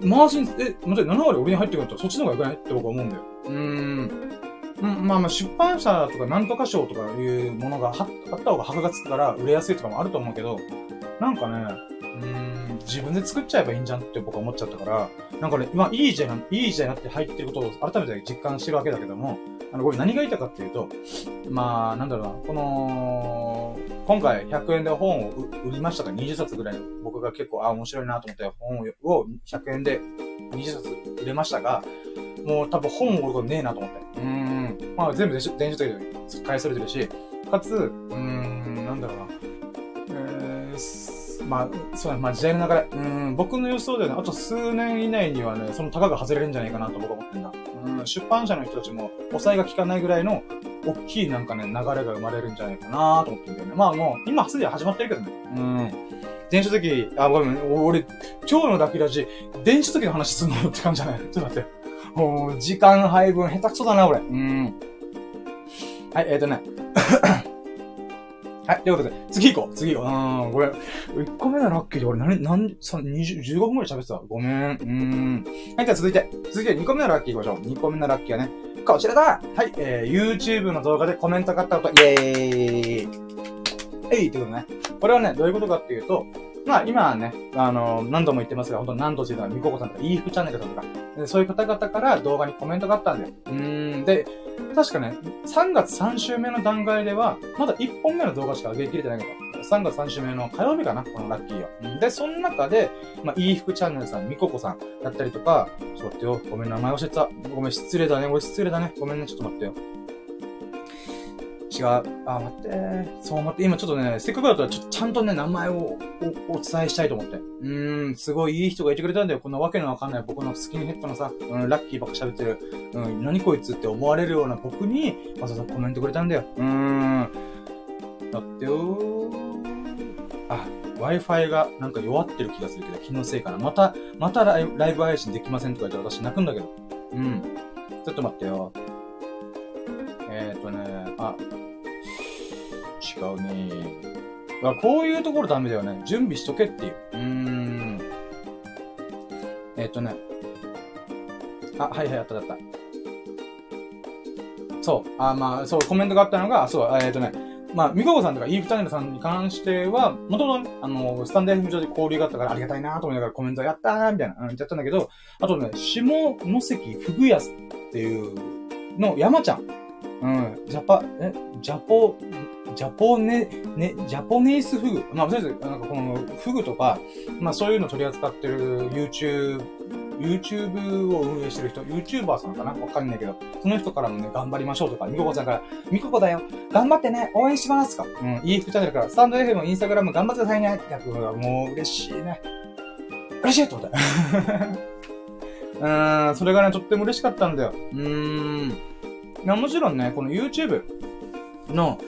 マージン、え、もちろん7割俺に入ってくるとそっちの方が良くない？って僕は思うんだよ。うーん。まあまあ出版社とかなんとか賞とかいうものがあった方が箔がつくから売れやすいとかもあると思うけど、なんかね、うーん、自分で作っちゃえばいいんじゃんって僕は思っちゃったから、なんかね、まあいいじゃん、いいじゃんなって入ってることを改めて実感してるわけだけども、あの、これ何が言いたかっていうと、まあ、なんだろうな、この、今回100円で本を売りましたか20冊ぐらい僕が結構、あ、面白いなと思って本を100円で20冊売れましたが、もう多分本を売ることねえなと思って。うん。まあ全部電子電子書籍で返されてるし、かつ、うーん、なんだろうな。まあ、そうだ、まあ時代の流れ。うん、僕の予想ではね、あと数年以内にはね、その高が外れるんじゃないかなと僕は思ってんだ。うん、出版社の人たちも、抑えが効かないぐらいの、大きいなんかね、流れが生まれるんじゃないかなと思ってんだよね。まあもう、今すでに始まってるけどね。うん。電子書籍、あ、ごめん、俺、今日のラッキラジ、電子書籍の話すんのって感じじゃないちょっと待って。もう、時間配分下手くそだな、俺。うん。はい、えっ、ー、とね。はい、ということで、次行こう。次行こう。うん、ごめん。1個目のラッキーで俺何、何、三、二十、15分くらい喋ってた。ごめん。うん。はい、じゃあ続いて。続いて2個目のラッキー行きましょう。2個目のラッキーはね、こちらだはい、えー、YouTube の動画でコメントがあったこと、イェーイえいってことね。これはね、どういうことかっていうと、まあ今はね、あのー、何度も言ってますが、本当何度っていうのは、みここさんとか、イーフチャンネルさんとか、そういう方々から動画にコメントがあったんだよ。うーん。で、確かね、3月3週目の段階では、まだ1本目の動画しか上げきれてないけど、3月3週目の火曜日かなこのラッキーよ。で、その中で、まあ、いい服チャンネルさん、みここさんだったりとか、ちょっと待ってよ。ごめん、名前教えてた。ごめん、失礼だね。俺失礼だね。ごめんね。ちょっと待ってよ。違う。あ、待って。そう待って。今ちょっとね、せっかくだったらちょちゃんとね、名前をお伝えしたいと思って。うーん、すごいいい人がいてくれたんだよ。こんなわけのわかんない僕のスキンヘッドのさ、うん、ラッキーばっか喋ってる。うん、何こいつって思われるような僕に、わざわざコメントくれたんだよ。うーん。だってよあ、Wi-Fi がなんか弱ってる気がするけど、気のせいかな。また、またライブ配信できませんとか言ったら私泣くんだけど。うん。ちょっと待ってよ。えっ、ー、とね、あ、違うね。だこういうところダメだよね。準備しとけっていう。うーん。えっ、とね。あ、はいはい、あったあった。そう。あ、まあ、そう、コメントがあったのが、そう、えっ、とね。まあ、みここさんとか、イーフタネルさんに関しては、もともと、あの、スタンダー FM 上で交流があったからありがたいなと思いながらコメントやったーみたいな、うん、言ったんだけど、あとね、下関ふぐやすっていうの山ちゃん。うん、ジャパ、え、ジャポ、ジャポネ、ね、ジャポネースフグ？まあ、とりあえず、なんかこのフグとか、まあそういうの取り扱ってる YouTube、YouTube を運営してる人、YouTuber さんかな？わかんないけど、その人からもね、頑張りましょうとか、みここさんから、みここだよ。頑張ってね応援しますか。うん、EF チャンネルから、スタンド FM、インスタグラム頑張ってくださいねってやつがもう嬉しいね。嬉しいってことだよ。うーん、それがね、とっても嬉しかったんだよ。うーん。いや、もちろんね、この YouTube の、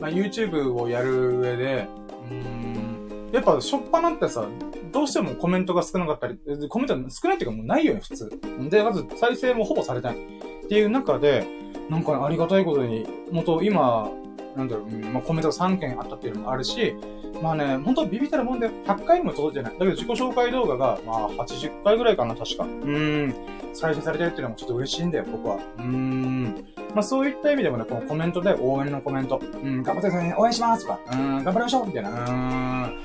まあ、YouTube をやる上で、うん、やっぱ、しょっぱなってさ、どうしてもコメントが少なかったり、コメント少ないっていうかもうないよね、普通。で、まず再生もほぼされない。っていう中で、なんかありがたいことに、元今、なんだろう、まあ、コメントが3件あったっていうのもあるし、まあね、本当ビビったらもんで100回も届いてない。だけど自己紹介動画が、まあ80回ぐらいかな、確か。うん。再生されてるっていうのもちょっと嬉しいんだよ、僕は。うん。まあそういった意味でもね、このコメントで応援のコメント。うん、頑張ってくださいね、応援しますとか、うん、頑張りましょうみたいな。うん。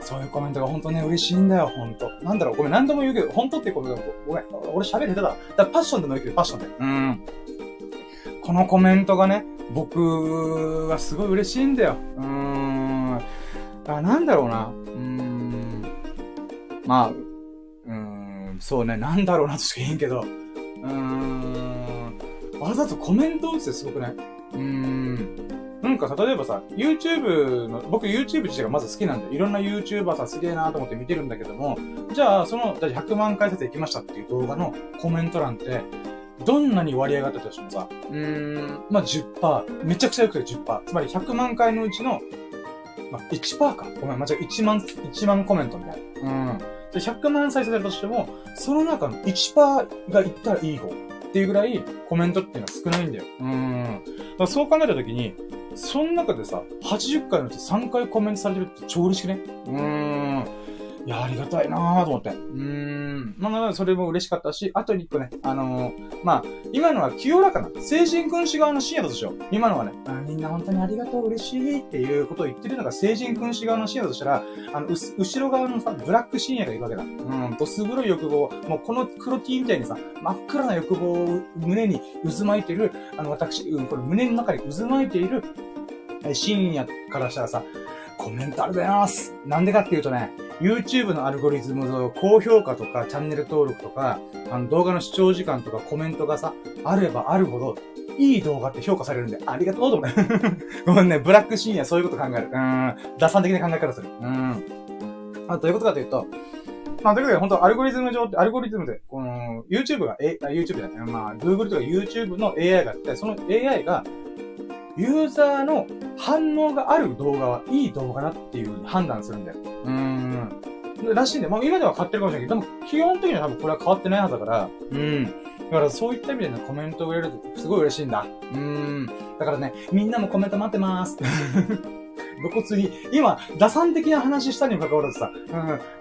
そういうコメントが本当ね、嬉しいんだよ、本当なんだろう、ごめん、何度も言うけど、本当ってコメントごめん、俺喋る下手だ。だからパッションでもいいけど、パッションで。うん。このコメントがね、僕はすごい嬉しいんだよ。うーん。あ、なんだろうな。うーん。まあ、うーん、そうね、なんだろうなとしか言えんけど、うーん。わざとコメント打つってすごくね。うーん。なんか、例えばさ、YouTube の、僕 YouTube 自体がまず好きなんで、いろんな YouTuber さすげえなと思って見てるんだけども、じゃあ、その、100万回再生行きましたっていう動画のコメント欄って、どんなに割合があったとしてもさ、うーん、まあ、10%、めちゃくちゃよくて10%。つまり100万回のうちの、まあ、1%か。ごめん、間違え、1万、1万コメントみたいな。うん。で、100万再生されたとしても、その中の1%がいったらいい方っていうぐらいコメントっていうのは少ないんだよ。うん。だからそう考えたときに、その中でさ、80回のうち3回コメントされてるって超嬉しくね？うーん。いや、ありがたいなぁと思って。うーん。まあ、それも嬉しかったし、あと一個ね、あのー、まあ、今のは清らかな、成人君子側の深夜だとしよう。今のはね、あみんな本当にありがとう、嬉しいっていうことを言ってるのが成人君子側の深夜だとしたら、あの、後ろ側のさ、ブラック深夜がいるわけだ。うん、どす黒い欲望、もうこの黒 T みたいにさ、真っ暗な欲望を胸に渦巻いてる、あの、私、うん、これ胸の中に渦巻いている、深夜からしたらさ、コメントありがとうございます。なんでかっていうとね、YouTube のアルゴリズムの高評価とか、チャンネル登録とか、あの動画の視聴時間とかコメントがさ、あればあるほど、いい動画って評価されるんで、ありがとうと思って。ごめんね、ブラック深夜そういうこと考える。うん。打算的な考え方する。うん。あどういうことかというと、まあ、ということで、本当アルゴリズム上って、アルゴリズムで、この、YouTube が、え、YouTube だね。まあ、Google とか YouTube の AI があって、その AI が、ユーザーの反応がある動画はいい動画だっていう判断するんだよ。うーん。らしいんで、まあ今では変わってるかもしれないけど、でも基本的には多分これは変わってないはずだから、うん。だからそういった意味でね、コメントを入れるとすごい嬉しいんだ。うん。だからね、みんなもコメント待ってまーす。露骨に、今、打算的な話したにもかかわらずさ、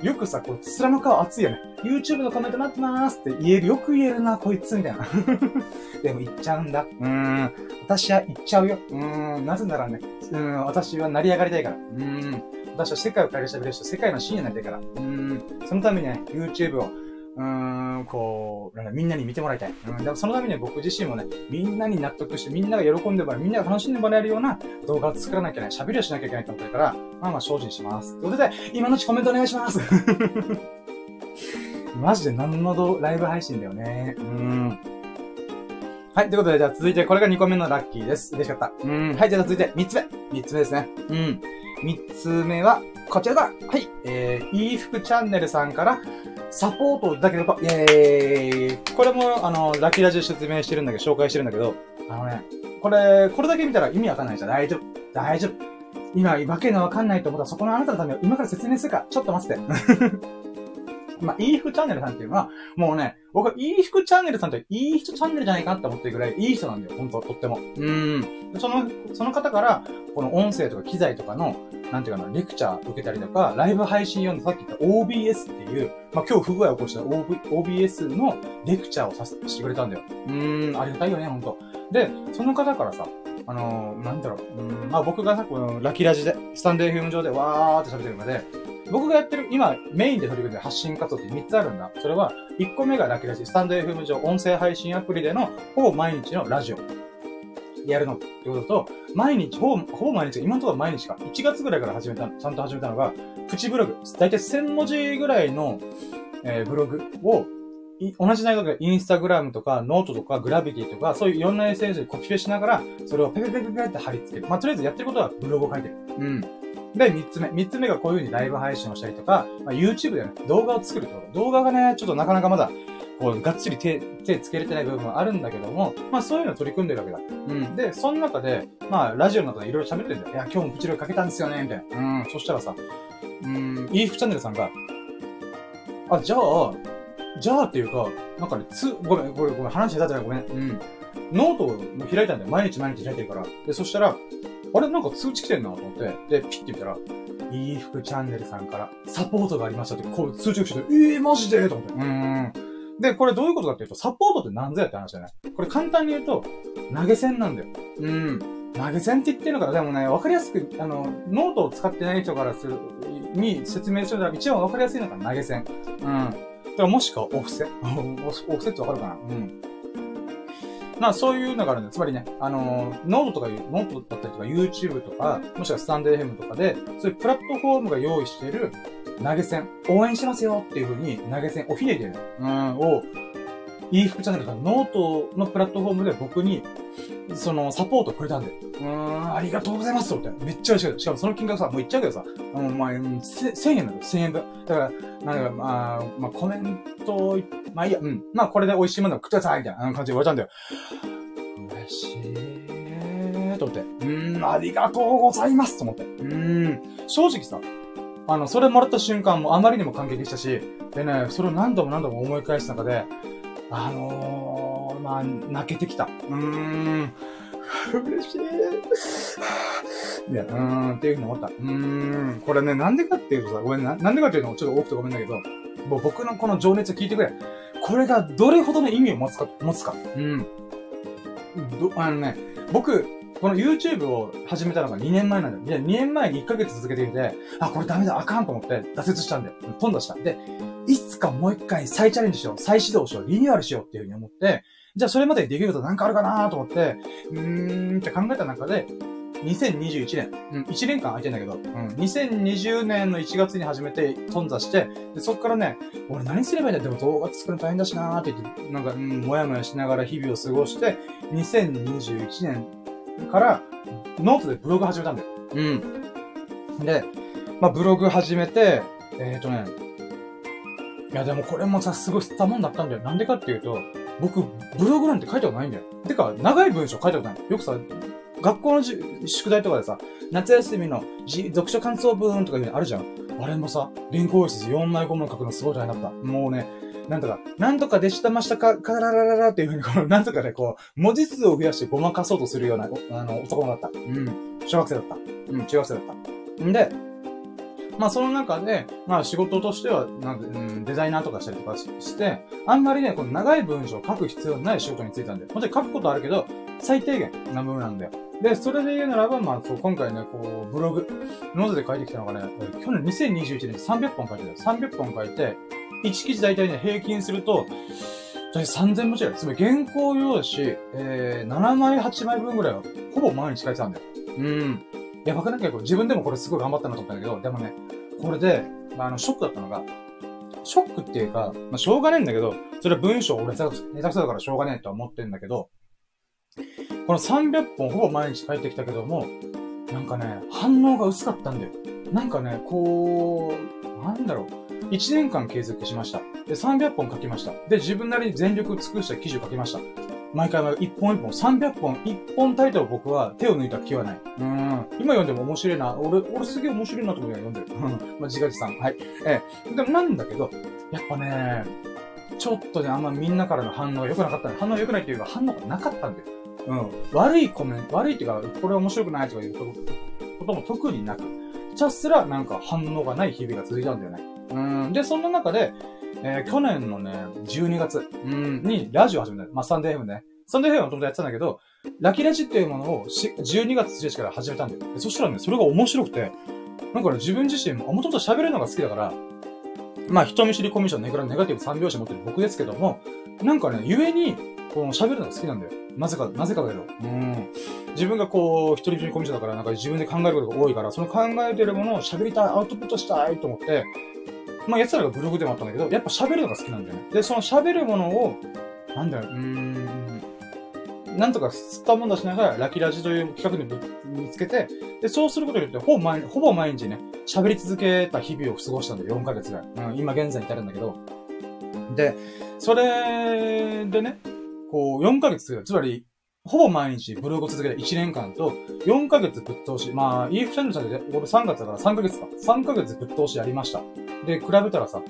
うん、よくさ、こう、面の顔熱いよね。YouTube のコメント待ってまーすって言える、よく言えるな、こいつ、みたいな。でも言っちゃうんだ。うーん、私は言っちゃうよ。うーん、なぜならね、うん、私は成り上がりたいから。うーん、私は世界を変えるしゃべる人、世界の真になりたいから。うーん、そのためにね、YouTube を、うーん、こう、みんなに見てもらいたい。うん、でもそのためには僕自身もね、みんなに納得して、みんなが喜んでもらえる、みんなが楽しんでもらえるような動画を作らなきゃいけない、喋りをしなきゃいけないと思ってるから、まあまあ精進します。ということで、今のうちコメントお願いします マジで何のライブ配信だよね。うん。はい、ということで、じゃあ続いて、これが2個目のラッキーです。嬉しかった。うん。はい、じゃあ続いて、3つ目。3つ目ですね。うん。3つ目は、こちらだはい、えー、いい服チャンネルさんから、サポートだけど、イェーイこれも、あの、ラキラジオ説明してるんだけど、紹介してるんだけど、あのね、これ、これだけ見たら意味わかんないじゃん。大丈夫。大丈夫。今、わけのわかんないと思ったら、そこのあなたのためを今から説明するか、ちょっと待ってて。まあ、いい服チャンネルさんっていうのは、もうね、僕はいい服チャンネルさんっていい人チャンネルじゃないかなって思ってるぐらいいい人なんだよ、本当とっても。うん。その、その方から、この音声とか機材とかの、なんていうかな、レクチャー受けたりとか、ライブ配信用のさっき言った OBS っていう、まあ、今日不具合を起こした OBS のレクチャーをさせてくれたんだよ。うーん、ありがたいよね、ほんと。で、その方からさ、あのー、なんだろう、うん、まあ僕がさ、このラキラジで、スタンデーフィルム上でわーって喋ってるので、僕がやってる、今、メインで取り組んでる発信活動って3つあるんだ。それは、1個目がラキラジ、スタンド FM 上音声配信アプリでの、ほぼ毎日のラジオ。やるのってことと、毎日、ほぼ、ほぼ毎日、今のところ毎日か。1月ぐらいから始めた、ちゃんと始めたのが、プチブログ。だいたい1000文字ぐらいの、えー、ブログを、同じ内容でインスタグラムとか、ノートとか、グラビティとか、そういういろんな SNS でコピペしながら、それをペペペペペって貼り付ける。まあ、とりあえずやってることはブログを書いてる。うん。で、三つ目。三つ目がこういう風にライブ配信をしたりとか、まあ、YouTube でね、動画を作ると。動画がね、ちょっとなかなかまだ、こう、がっつり手、手つけれてない部分はあるんだけども、まあそういうのを取り組んでるわけだ。うん。で、その中で、まあラジオの中でいろいろ喋ってるんだよ。いや、今日もプチブログ書けたんですよね、みたいな。うん。そしたらさ、うん、いい服チャンネルさんが、あ、じゃあ、じゃあっていうか、なんかね、つ、ごめん、ごめん、ごめん、話下手じゃない、ごめん。うん。ノートを開いたんだよ。毎日毎日開いてるから。で、そしたら、あれなんか通知来てんなと思って、で、ピッて見たら、いい服チャンネルさんからサポートがありましたって、こう通知が来て、ええー、マジで？と思って。うん。で、これどういうことかっていうと、サポートって何ぞやって話じゃないこれ簡単に言うと、投げ銭なんだよ。うん。投げ銭って言ってるのかな？でもね、わかりやすく、あの、ノートを使ってない人からする、に説明するのは一番わかりやすいのが投げ銭。うん。だからもしくはお布施。お布施ってわかるかな？うん。まあそういうのがあるんで、つまりね、あのー、ノートとか、ノートだったりとか YouTube とか、もしくはスタンド FM とかで、そういうプラットフォームが用意している投げ銭、応援しますよっていう風に投げ銭、おひねりで、うん、を、いい服チャンネルがノートのプラットフォームで僕に、その、サポートくれたんで、うーん、ありがとうございますって。めっちゃ嬉しい。しかもその金額さ、もう言っちゃうけどさ、うん、まあ、1000円だよ、1000円分。だから、なんか、まあ、まあ、コメント、まあいいや、うん。まあ、これで美味しいものを食ってくださいみたいな感じで言われたんだよ。嬉しい。と思って。うーん、ありがとうございますと思って。うーん、正直さ、あの、それもらった瞬間もあまりにも感激したし、でね、それを何度も何度も思い返す中で、あのー、まあ、泣けてきた。うーん。嬉しい。いや、うーん、っていうふうに思った。うーん。これね、なんでかっていうとさ、ごめんな、なんでかっていうのもちょっと多くてごめんだけど、もう僕のこの情熱を聞いてくれ。これがどれほどの意味を持つか、持つか。うん。ど、あのね、僕、この YouTube を始めたのが2年前なんだよ。いや、2年前に1ヶ月続けていて、あ、これダメだ、あかんと思って挫折したんで、飛んだした。で、いつかもう一回再チャレンジしよう、再始動しよう、リニューアルしようっていうふうに思って、じゃあそれまでできることなんかあるかなと思って、うーんって考えた中で、2021年、うん、1年間空いてんだけど、うん、2020年の1月に始めて頓挫して、で、そっからね、俺何すればいいんだでも動画作るの大変だしなーって言って、なんか、うん、もやもやしながら日々を過ごして、2021年から、ノートでブログ始めたんだよ。うん。で、まあ、ブログ始めて、えっ、ー、とね、いや、でもこれもさ、すごいすったもんだったんだよ。なんでかっていうと、僕、ブログなんて書いたことないんだよ。てか、長い文章書いたことない。よくさ、学校の宿題とかでさ、夏休みの読書感想文とかいうのあるじゃん。あれもさ、原稿用紙4枚5枚書くのすごい大変だった。もうね、なんとか、なんとかでしたましたか、カララララっていうふうに、この、なんとかね、こう、文字数を増やしてごまかそうとするような、あの、男だった。うん。小学生だった。うん、中学生だった。んで、まあその中で、まあ仕事としては、なんで、うん、デザイナーとかしたりとかして、あんまりね、この長い文章を書く必要ない仕事についたんで、もちろん書くことあるけど、最低限な部分なんだよ。で、それで言うならば、まあ、そう、今回ね、こう、ブログ、ノートで書いてきたのがね、去年2021年に300本書いてたよ。300本書いて、1記事大体ね、平均すると、大体3000文字ぐらい。つまり原稿用紙、えー、7枚、8枚分ぐらいは、ほぼ毎日書いてたんだよ。うん。やばくなきゃ自分でもこれすごい頑張ったなと思ったんだけど、でもね、これで、まあ、あの、ショックだったのが、ショックっていうか、まあ、しょうがねえんだけど、それは文章俺下手くそだからしょうがねえとは思ってんだけど、この300本ほぼ毎日書いてきたけども、なんかね、反応が薄かったんだよ。なんかね、こう、なんだろう。1年間継続しました。で、300本書きました。で、自分なりに全力尽くした記事を書きました。毎回毎回1本1本、300本、1本タイトル僕は手を抜いた気はない。うん。今読んでも面白いな。俺、俺すげえ面白いなと思いながら読んでる。うん。まあ、自画自賛。はい。ええ。でもなんだけど、やっぱね、ちょっとね、あんまみんなからの反応が良くなかった反応が良くないっていうか、反応がなかったんだよ。うん。悪いコメント、悪いっていうか、これ面白くないとかいうことも特になく、ひたすらなんか反応がない日々が続いたんだよね。うん。で、そんな中で、えー、去年のね、12月、うん、にラジオ始めた。まあ、サンデー FM ね。サンデー FM はもともとやってたんだけど、ラキラジっていうものを12月1日から始めたんだよ。そしたらね、それが面白くて、なんかね、自分自身も、もともと喋るのが好きだから、まあ、人見知りコミュ障ネガネガティブ3拍子持ってる僕ですけども、なんかね、ゆえに、この喋るのが好きなんだよ。なぜか、なぜかだけど。うん。自分がこう、一人一人コミュ障だから、なんか自分で考えることが多いから、その考えてるものを喋りたい、アウトプットしたいと思って、まあ、奴らがブログでもあったんだけど、やっぱ喋るのが好きなんだよね。で、その喋るものを、なんだよ、うーん、なんとか吸ったもんだしながら、ラキラジという企画に見つけて、で、そうすることによって、ほぼ毎ほぼ毎日ね、喋り続けた日々を過ごしたんだよ、4ヶ月ぐらい。うん、今現在に至るんだけど。で、それでね、こう、4ヶ月、つまり、ほぼ毎日ブログを続けて1年間と、4ヶ月ぶっ通し、まあ、EF チャンネルさんで、俺3月だから3ヶ月か。3ヶ月ぶっ通しやりました。で、比べたらさ、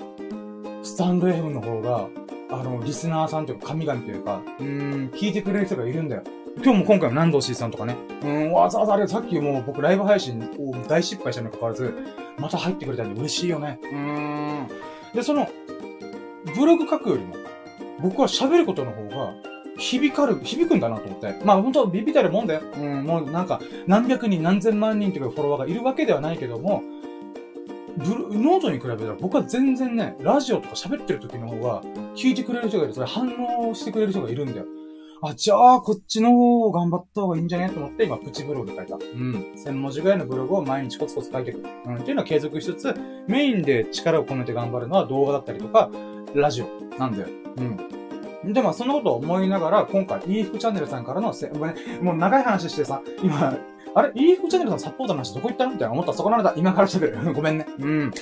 スタンド FM の方が、あの、リスナーさんというか、神々というか、うーん、聞いてくれる人がいるんだよ。今日も今回も南道 C さんとかね、うん、わざわざあれ、さっきもう僕ライブ配信を大失敗したにもかかわらず、また入ってくれたんで嬉しいよね。うーん。で、その、ブログ書くよりも、僕は喋ることの方が、響かる、響くんだなと思って。まあ本当ビビたるもんだよ。うん、もうなんか、何百人何千万人というフォロワーがいるわけではないけども、ブルノートに比べたら僕は全然ね、ラジオとか喋ってる時の方が、聞いてくれる人がいる。それ反応してくれる人がいるんだよ。あ、じゃあ、こっちの方を頑張った方がいいんじゃねと思って、今、プチブログ書いた。うん。1000文字ぐらいのブログを毎日コツコツ書いていく。うん。っていうのは継続しつつ、メインで力を込めて頑張るのは動画だったりとか、ラジオなんだよ。うん。で、まあ、そんなことを思いながら、今回、イーフチャンネルさんからのせ、もう長い話してさ、今、あれ？イーフチャンネルさんサポートの話どこ行ったの？みたいな思ったらそこなんだ。今から喋る。ごめんね。うん。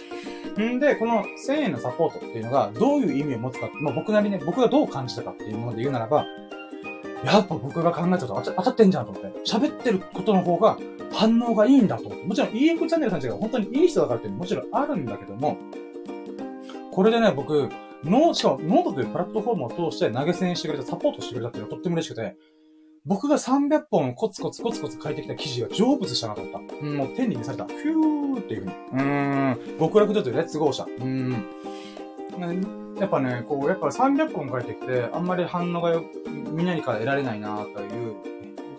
んで、この1000円のサポートっていうのがどういう意味を持つか、まあ、僕なりね、僕がどう感じたかっていうもので言うならば、やっぱ僕が考えたと当たってんじゃんと思って。喋ってることの方が反応がいいんだと思って。もちろん EF チャンネルさんちが本当にいい人だからってもちろんあるんだけども、これでね、僕、ノー、しかもノートというプラットフォームを通して投げ銭してくれた、サポートしてくれたっていうのがとっても嬉しくて、僕が300本コツコツコツコツ書いてきた記事が成仏したなと思った。うん、もう天に召された。フューっていうふうに。うーん。極楽というレッツゴーした。うん。やっぱね、こう、やっぱ300本書いてきて、あんまり反応がみんなにから得られないなという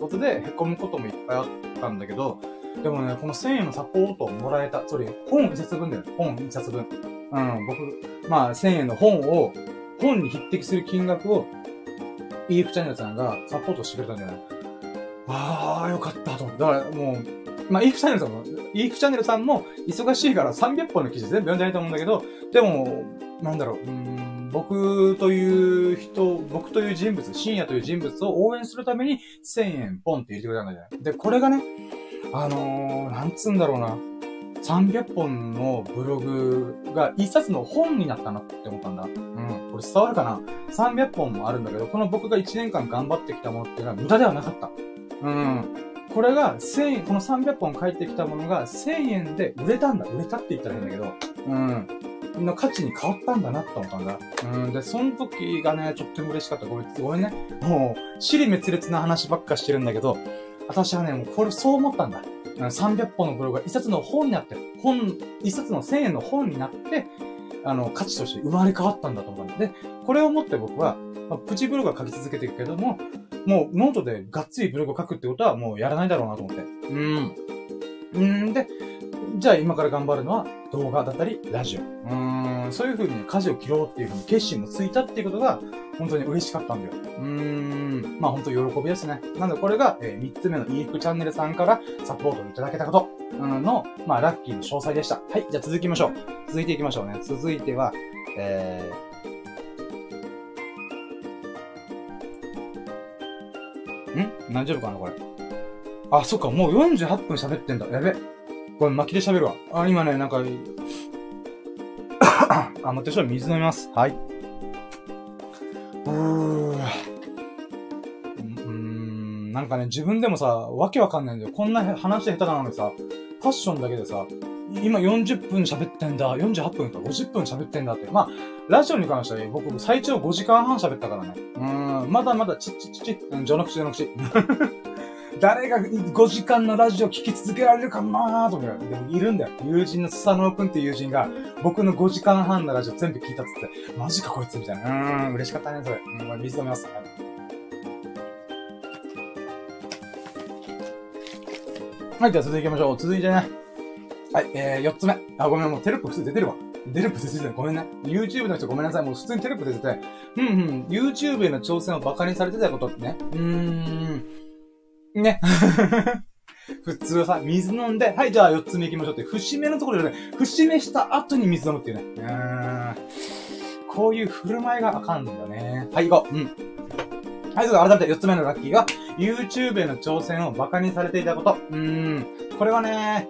ことで、凹むこともいっぱいあったんだけど、でもね、この1000円のサポートをもらえた、それ、本1冊分だよ。本1冊分。うん、僕、まあ、1000円の本を、本に匹敵する金額を、EF チャンネルさんがサポートしてくれたんじゃない？ああ、よかったと思って。だからもう、まあ、EF チャンネルさんも、EF チャンネルさんも忙しいから300本の記事全部読んでないと思うんだけど、でも、なんだろう、うん、僕という人、僕という人物、深夜という人物を応援するために1000円ポンって入れてくれたんだじゃないで、これがね、あのー、なんつうんだろうな。300本のブログが一冊の本になったなって思ったんだ。うん。これ伝わるかな ?300 本もあるんだけど、この僕が1年間頑張ってきたものっていうのは無駄ではなかった。うん。これが1000円、この300本書いてきたものが1000円で売れたんだ。売れたって言ったらいいんだけど、うん。の価値に変わったんだなって思ったんだ。うん。で、その時がね、とっても嬉しかった。ごめん、ごめんね。もう、支離滅裂な話ばっかしてるんだけど、私はね、もうこれそう思ったんだ。300本のブログが一冊の本になって、本、一冊の1000円の本になって、あの、価値として生まれ変わったんだと思ったんで、これをもって僕は、まあ、プチブログは書き続けていくけども、もうノートでがっつりブログを書くってことはもうやらないだろうなと思って。うん。うんで、じゃあ今から頑張るのは動画だったり、ラジオ。うん、そういう風に舵を切ろうっていう風に決心もついたっていうことが、本当に嬉しかったんだよ。うーん、まあ本当喜びですね。なのでこれが、えー、3つ目の EF チャンネルさんからサポートをいただけたこと、の、まあラッキーの詳細でした。はい、じゃあ続きましょう。続いていきましょうね。続いては、えー、ん？大丈夫かなこれ？あ、そっか、もう48分喋ってんだ。やべ。これ巻きで喋るわ。あ、今ね、なんかあ、待って、ちょっと水飲みます。はい。うー。うん、なんかね、自分でもさ、わけわかんないんだよ。こんな話下手なのにさ、ファッションだけでさ、今40分喋ってんだ、48分か50分喋ってんだって。まあ、ラジオに関しては僕最長5時間半喋ったからね。うん、まだまだちっちっちっち、序の口序の口。誰が5時間のラジオ聞き続けられるかなーと思って。でもいるんだよ。友人のスサノオくんっていう友人が、僕の5時間半のラジオ全部聞いたっつって、マジかこいつみたいな。うーん、嬉しかったね、それ。うん、水飲みます。はい、じゃあ続いていきましょう。続いてね。はい、えー、4つ目。あ、ごめん、もうテロップ普通出てるわ。テロップ出ててごめんね。YouTube の人ごめんなさい。もう普通にテロップ出てて。うんうん。YouTube への挑戦を馬鹿にされてたことってね。うーん。ね。普通はさ、水飲んで、はい、じゃあ4つ目行きましょうって、節目のところでね、節目した後に水飲むっていうね。うーん。こういう振る舞いがあかんんだね。はい、行こう。うん。はい、それ改めて4つ目のラッキーが、YouTube への挑戦を馬鹿にされていたこと。うーん。これはね、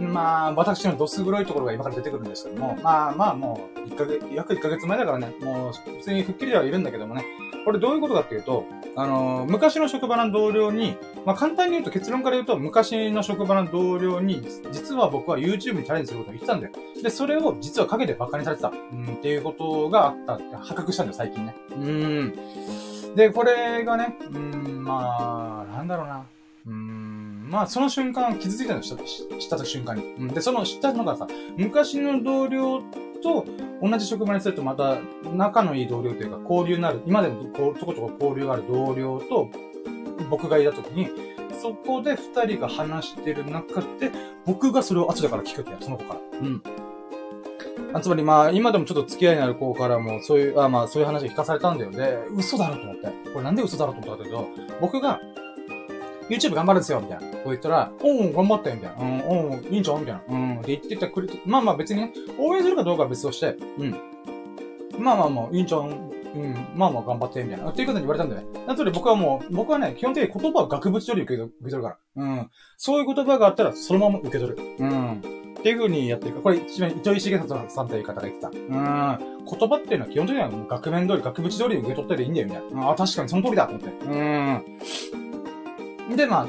まあ、私のどす黒いところが今から出てくるんですけども、まあまあもう、1ヶ月、約1ヶ月前だからね、もう、普通に吹っ切りではいるんだけどもね、これどういうことかっていうと、あのー、昔の職場の同僚に、まあ簡単に言うと結論から言うと、昔の職場の同僚に、実は僕は YouTube にチャレンジすることを言ってたんだよ。で、それを実は陰で馬鹿にされてた。うん、っていうことがあったって、破格したんだよ、最近ね。うん。で、これがね、うん、まあ、なんだろうな。うん、まあ、その瞬間気づいたのした、した瞬間に。うん、で、その知ったのがさ、昔の同僚と、同じ職場にするとまた、仲のいい同僚というか、交流になる、今でもこうちょこちょこ交流がある同僚と、僕がいたときに、そこで二人が話してる中で、僕がそれを後だから聞くってや、その子から。うん。あつまりまあ、今でもちょっと付き合いになる子からも、そういう、あまあ、そういう話を聞かされたんだよ。で、嘘だろと思って。これなんで嘘だろと思ったんだけど、僕が、YouTube 頑張るんですよ、みたいな。こう言ったら、おん、頑張ったよ、みたいな。うん、おん、いいんちゃう？みたいな。うん、で言ってたくれて、まあまあ別にね、応援するかどうかは別として、うん。まあまあまあ、いいんちゃう？うん、まあまあ頑張って、みたいな。っていうことに言われたんだよね。なので僕はもう、僕はね、基本的に言葉を額縁取り受け取るから。うん。そういう言葉があったら、そのまま受け取る。うん。っていう風にやってるかこれ一番糸井重里さんという方が言ってた。うん。言葉っていうのは基本的には額面通り、額縁通り受け取ってでいいんだよ、みたいな。あ、確かにその通りだと思って。うん。で、まあ、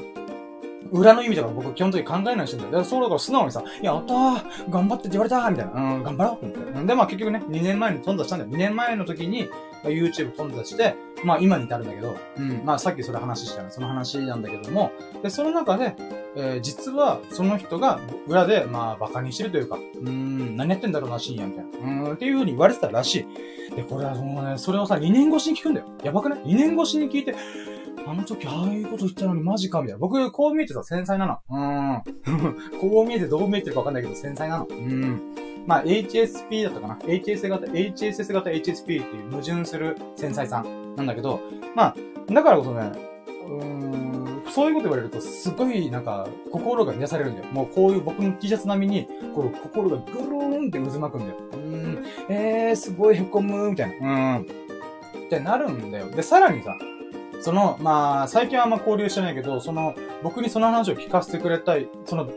裏の意味とか僕基本的に考えない人だよ。だからそうだから素直にさ、やったー頑張ってって言われたーみたいな。うん、頑張ろうって。で、まあ結局ね、2年前に飛んだしたんだよ。2年前の時に、YouTube 飛んだして、まあ今に至るんだけど、うん、まあさっきそれ話したね。その話なんだけども、で、その中で、えー、実はその人が裏で、まあ馬鹿にしてるというか、うん、何やってんだろうな、深夜みたいな。うん、っていう風に言われてたらしい。で、これはもうね、それをさ、2年越しに聞くんだよ。やばくない ?2 年越しに聞いて、あの時ああいうこと言ったのにマジかみたいな。僕、こう見えてさ、繊細なの。うん。こう見えてどう見えてるかわかんないけど、繊細なの。うん。まあ、HSP だったかな。HS 型、HSS 型 HSP っていう矛盾する繊細さんなんだけど、まあ、だからこそね、うーん、そういうこと言われると、すごい、なんか、心が癒されるんだよ。もうこういう僕の T シャツ並みに、この心がぐるーんって渦巻くんだよ。うーん、えー、すごい凹む、みたいな。うん。ってなるんだよ。で、さらにさ、その、まあ、最近はあんま交流してないけど、その、僕にその話を聞かせてくれたい、その、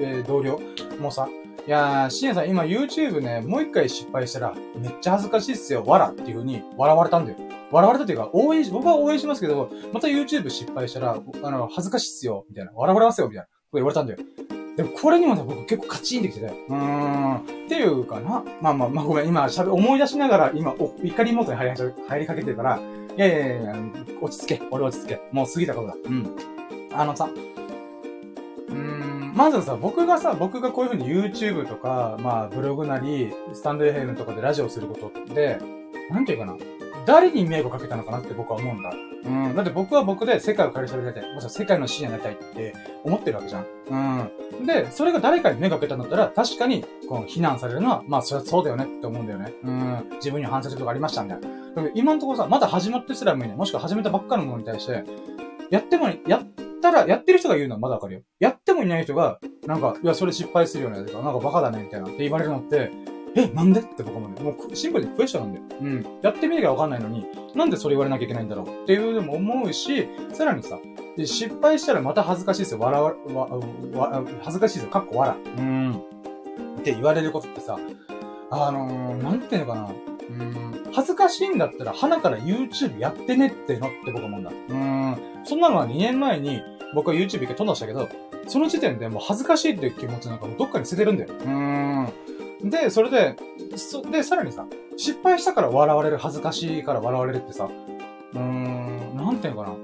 えー、同僚もさ、いやー、シエさん今 YouTube ね、もう一回失敗したら、めっちゃ恥ずかしいっすよ、わらっていう風に笑われたんだよ。笑われたっていうか、応援し、僕は応援しますけど、また YouTube 失敗したら、あの、恥ずかしいっすよ、みたいな。笑われますよ、みたいな。こ言われたんだよ。でもこれにもね、僕結構カチンってきてて。うーん。っていうかな。まあまあまあごめん、今喋、思い出しながら、今、お、怒りモードに入り、入りかけてるから、いやいやいや、落ち着け。俺落ち着け。もう過ぎたことだ。うん。あのさ、うーん、まずさ、僕がさ、僕がこういう風に YouTube とか、まあ、ブログなり、スタンド FM とかでラジオすることって、なんていうかな。誰に迷惑かけたのかなって僕は思うんだ。うん。だって僕は僕で世界を変える喋りたい。もし世界の支援になりたいって思ってるわけじゃん。うん。で、それが誰かに迷惑かけたんだったら、確かに、この、非難されるのは、まあ、それはそうだよねって思うんだよね。うん。自分に反省することかありました、みたいな。だ今のところさ、まだ始まってすらもいいね。もしくは始めたばっかのものに対して、やっても、やったら、やってる人が言うのはまだわかるよ。やってもいない人が、なんか、いや、それ失敗するよね。とか、なんかバカだね、みたいなって言われるのって、え、なんで？って僕もね、もうシンプルにクエスチョンなんだよ。うん。やってみなきゃわかんないのに、なんでそれ言われなきゃいけないんだろうっていうのも思うし、さらにさ、で失敗したらまた恥ずかしいですよ。笑わ、わ、わ、恥ずかしいですよ。かっこ笑。うん。って言われることってさ、あのー、なんていうのかな。うん、恥ずかしいんだったら、花から YouTube やってねってのって僕は思うんだ。うん、そんなのは2年前に僕は YouTube 一回飛んだしたけど、その時点でもう恥ずかしいっていう気持ちなんかもどっかに捨ててるんだよ。うん。で、それで、そ、で、さらにさ、失敗したから笑われる、恥ずかしいから笑われるってさ、うーん、なんていうのかな。う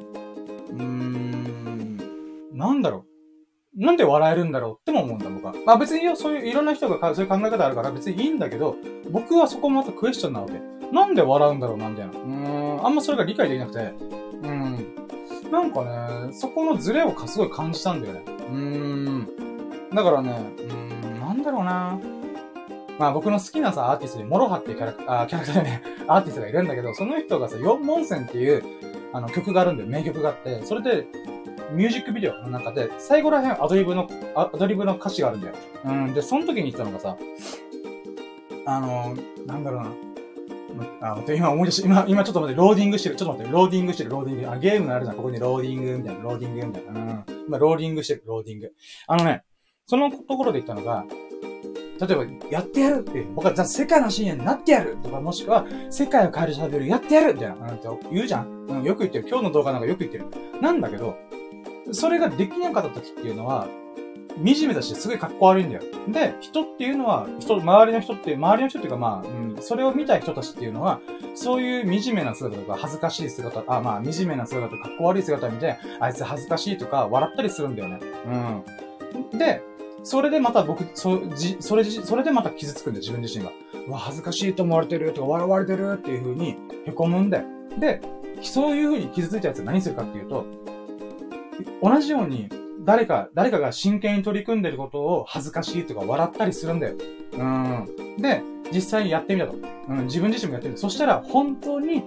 ーん、なんだろう。なんで笑えるんだろうっても思うんだ、僕は。まあ別にそういういろんな人がそういう考え方あるから別にいいんだけど、僕はそこもまたクエスチョンなわけ。なんで笑うんだろうな、みたいな。うーん、あんまそれが理解できなくて、うん。なんかね、そこのズレをすごい感じたんだよね。うーん。だからね、うーん、なんだろうな。まあ僕の好きなさ、アーティストに MOROHA っていうキャラクター、キャラクターでね、アーティストがいるんだけど、その人がさ、四文線っていう、あの曲があるんだよ。名曲があって、それで、ミュージックビデオの中で、最後ら辺アドリブの、アドリブの歌詞があるんだよ。うん。で、その時に言ったのがさ、あの、なんだろうな。あ、待って、今思い出し、今、今ちょっと待って、ローディングしてる。ちょっと待って、ローディングしてる、ローディング。あ、ゲームのあるじゃん。ここにローディングみたいな、ローディングみたいな。うん。今、ローディングしてる、ローディング。あのね、そのところで言ったのが、例えば、やってやるって。僕は、じゃ世界の深夜になってやるとか、もしくは、世界を変える喋る、やってやるみたいな、なんて言うじゃん。うん、よく言ってる。今日の動画なんかよく言ってる。なんだけど、それができなかった時っていうのは、惨めだし、すごい格好悪いんだよ。で、人っていうのは、人、周りの人って、周りの人っていうかまあ、うん、それを見た人たちっていうのは、そういう惨めな姿とか、恥ずかしい姿、あ、まあ、惨めな姿とか、格好悪い姿見て、あいつ恥ずかしいとか、笑ったりするんだよね。うん。で、それでまた僕、そ、じ、それ、それでまた傷つくんで、自分自身が。うわ、恥ずかしいと思われてるとか笑われてるっていう風に凹むんで。で、そういう風に傷ついたやつ何するかっていうと、同じように誰か、誰かが真剣に取り組んでることを恥ずかしいとか笑ったりするんだよ。うん。で、実際にやってみたと。うん、自分自身もやってみた。そしたら、本当に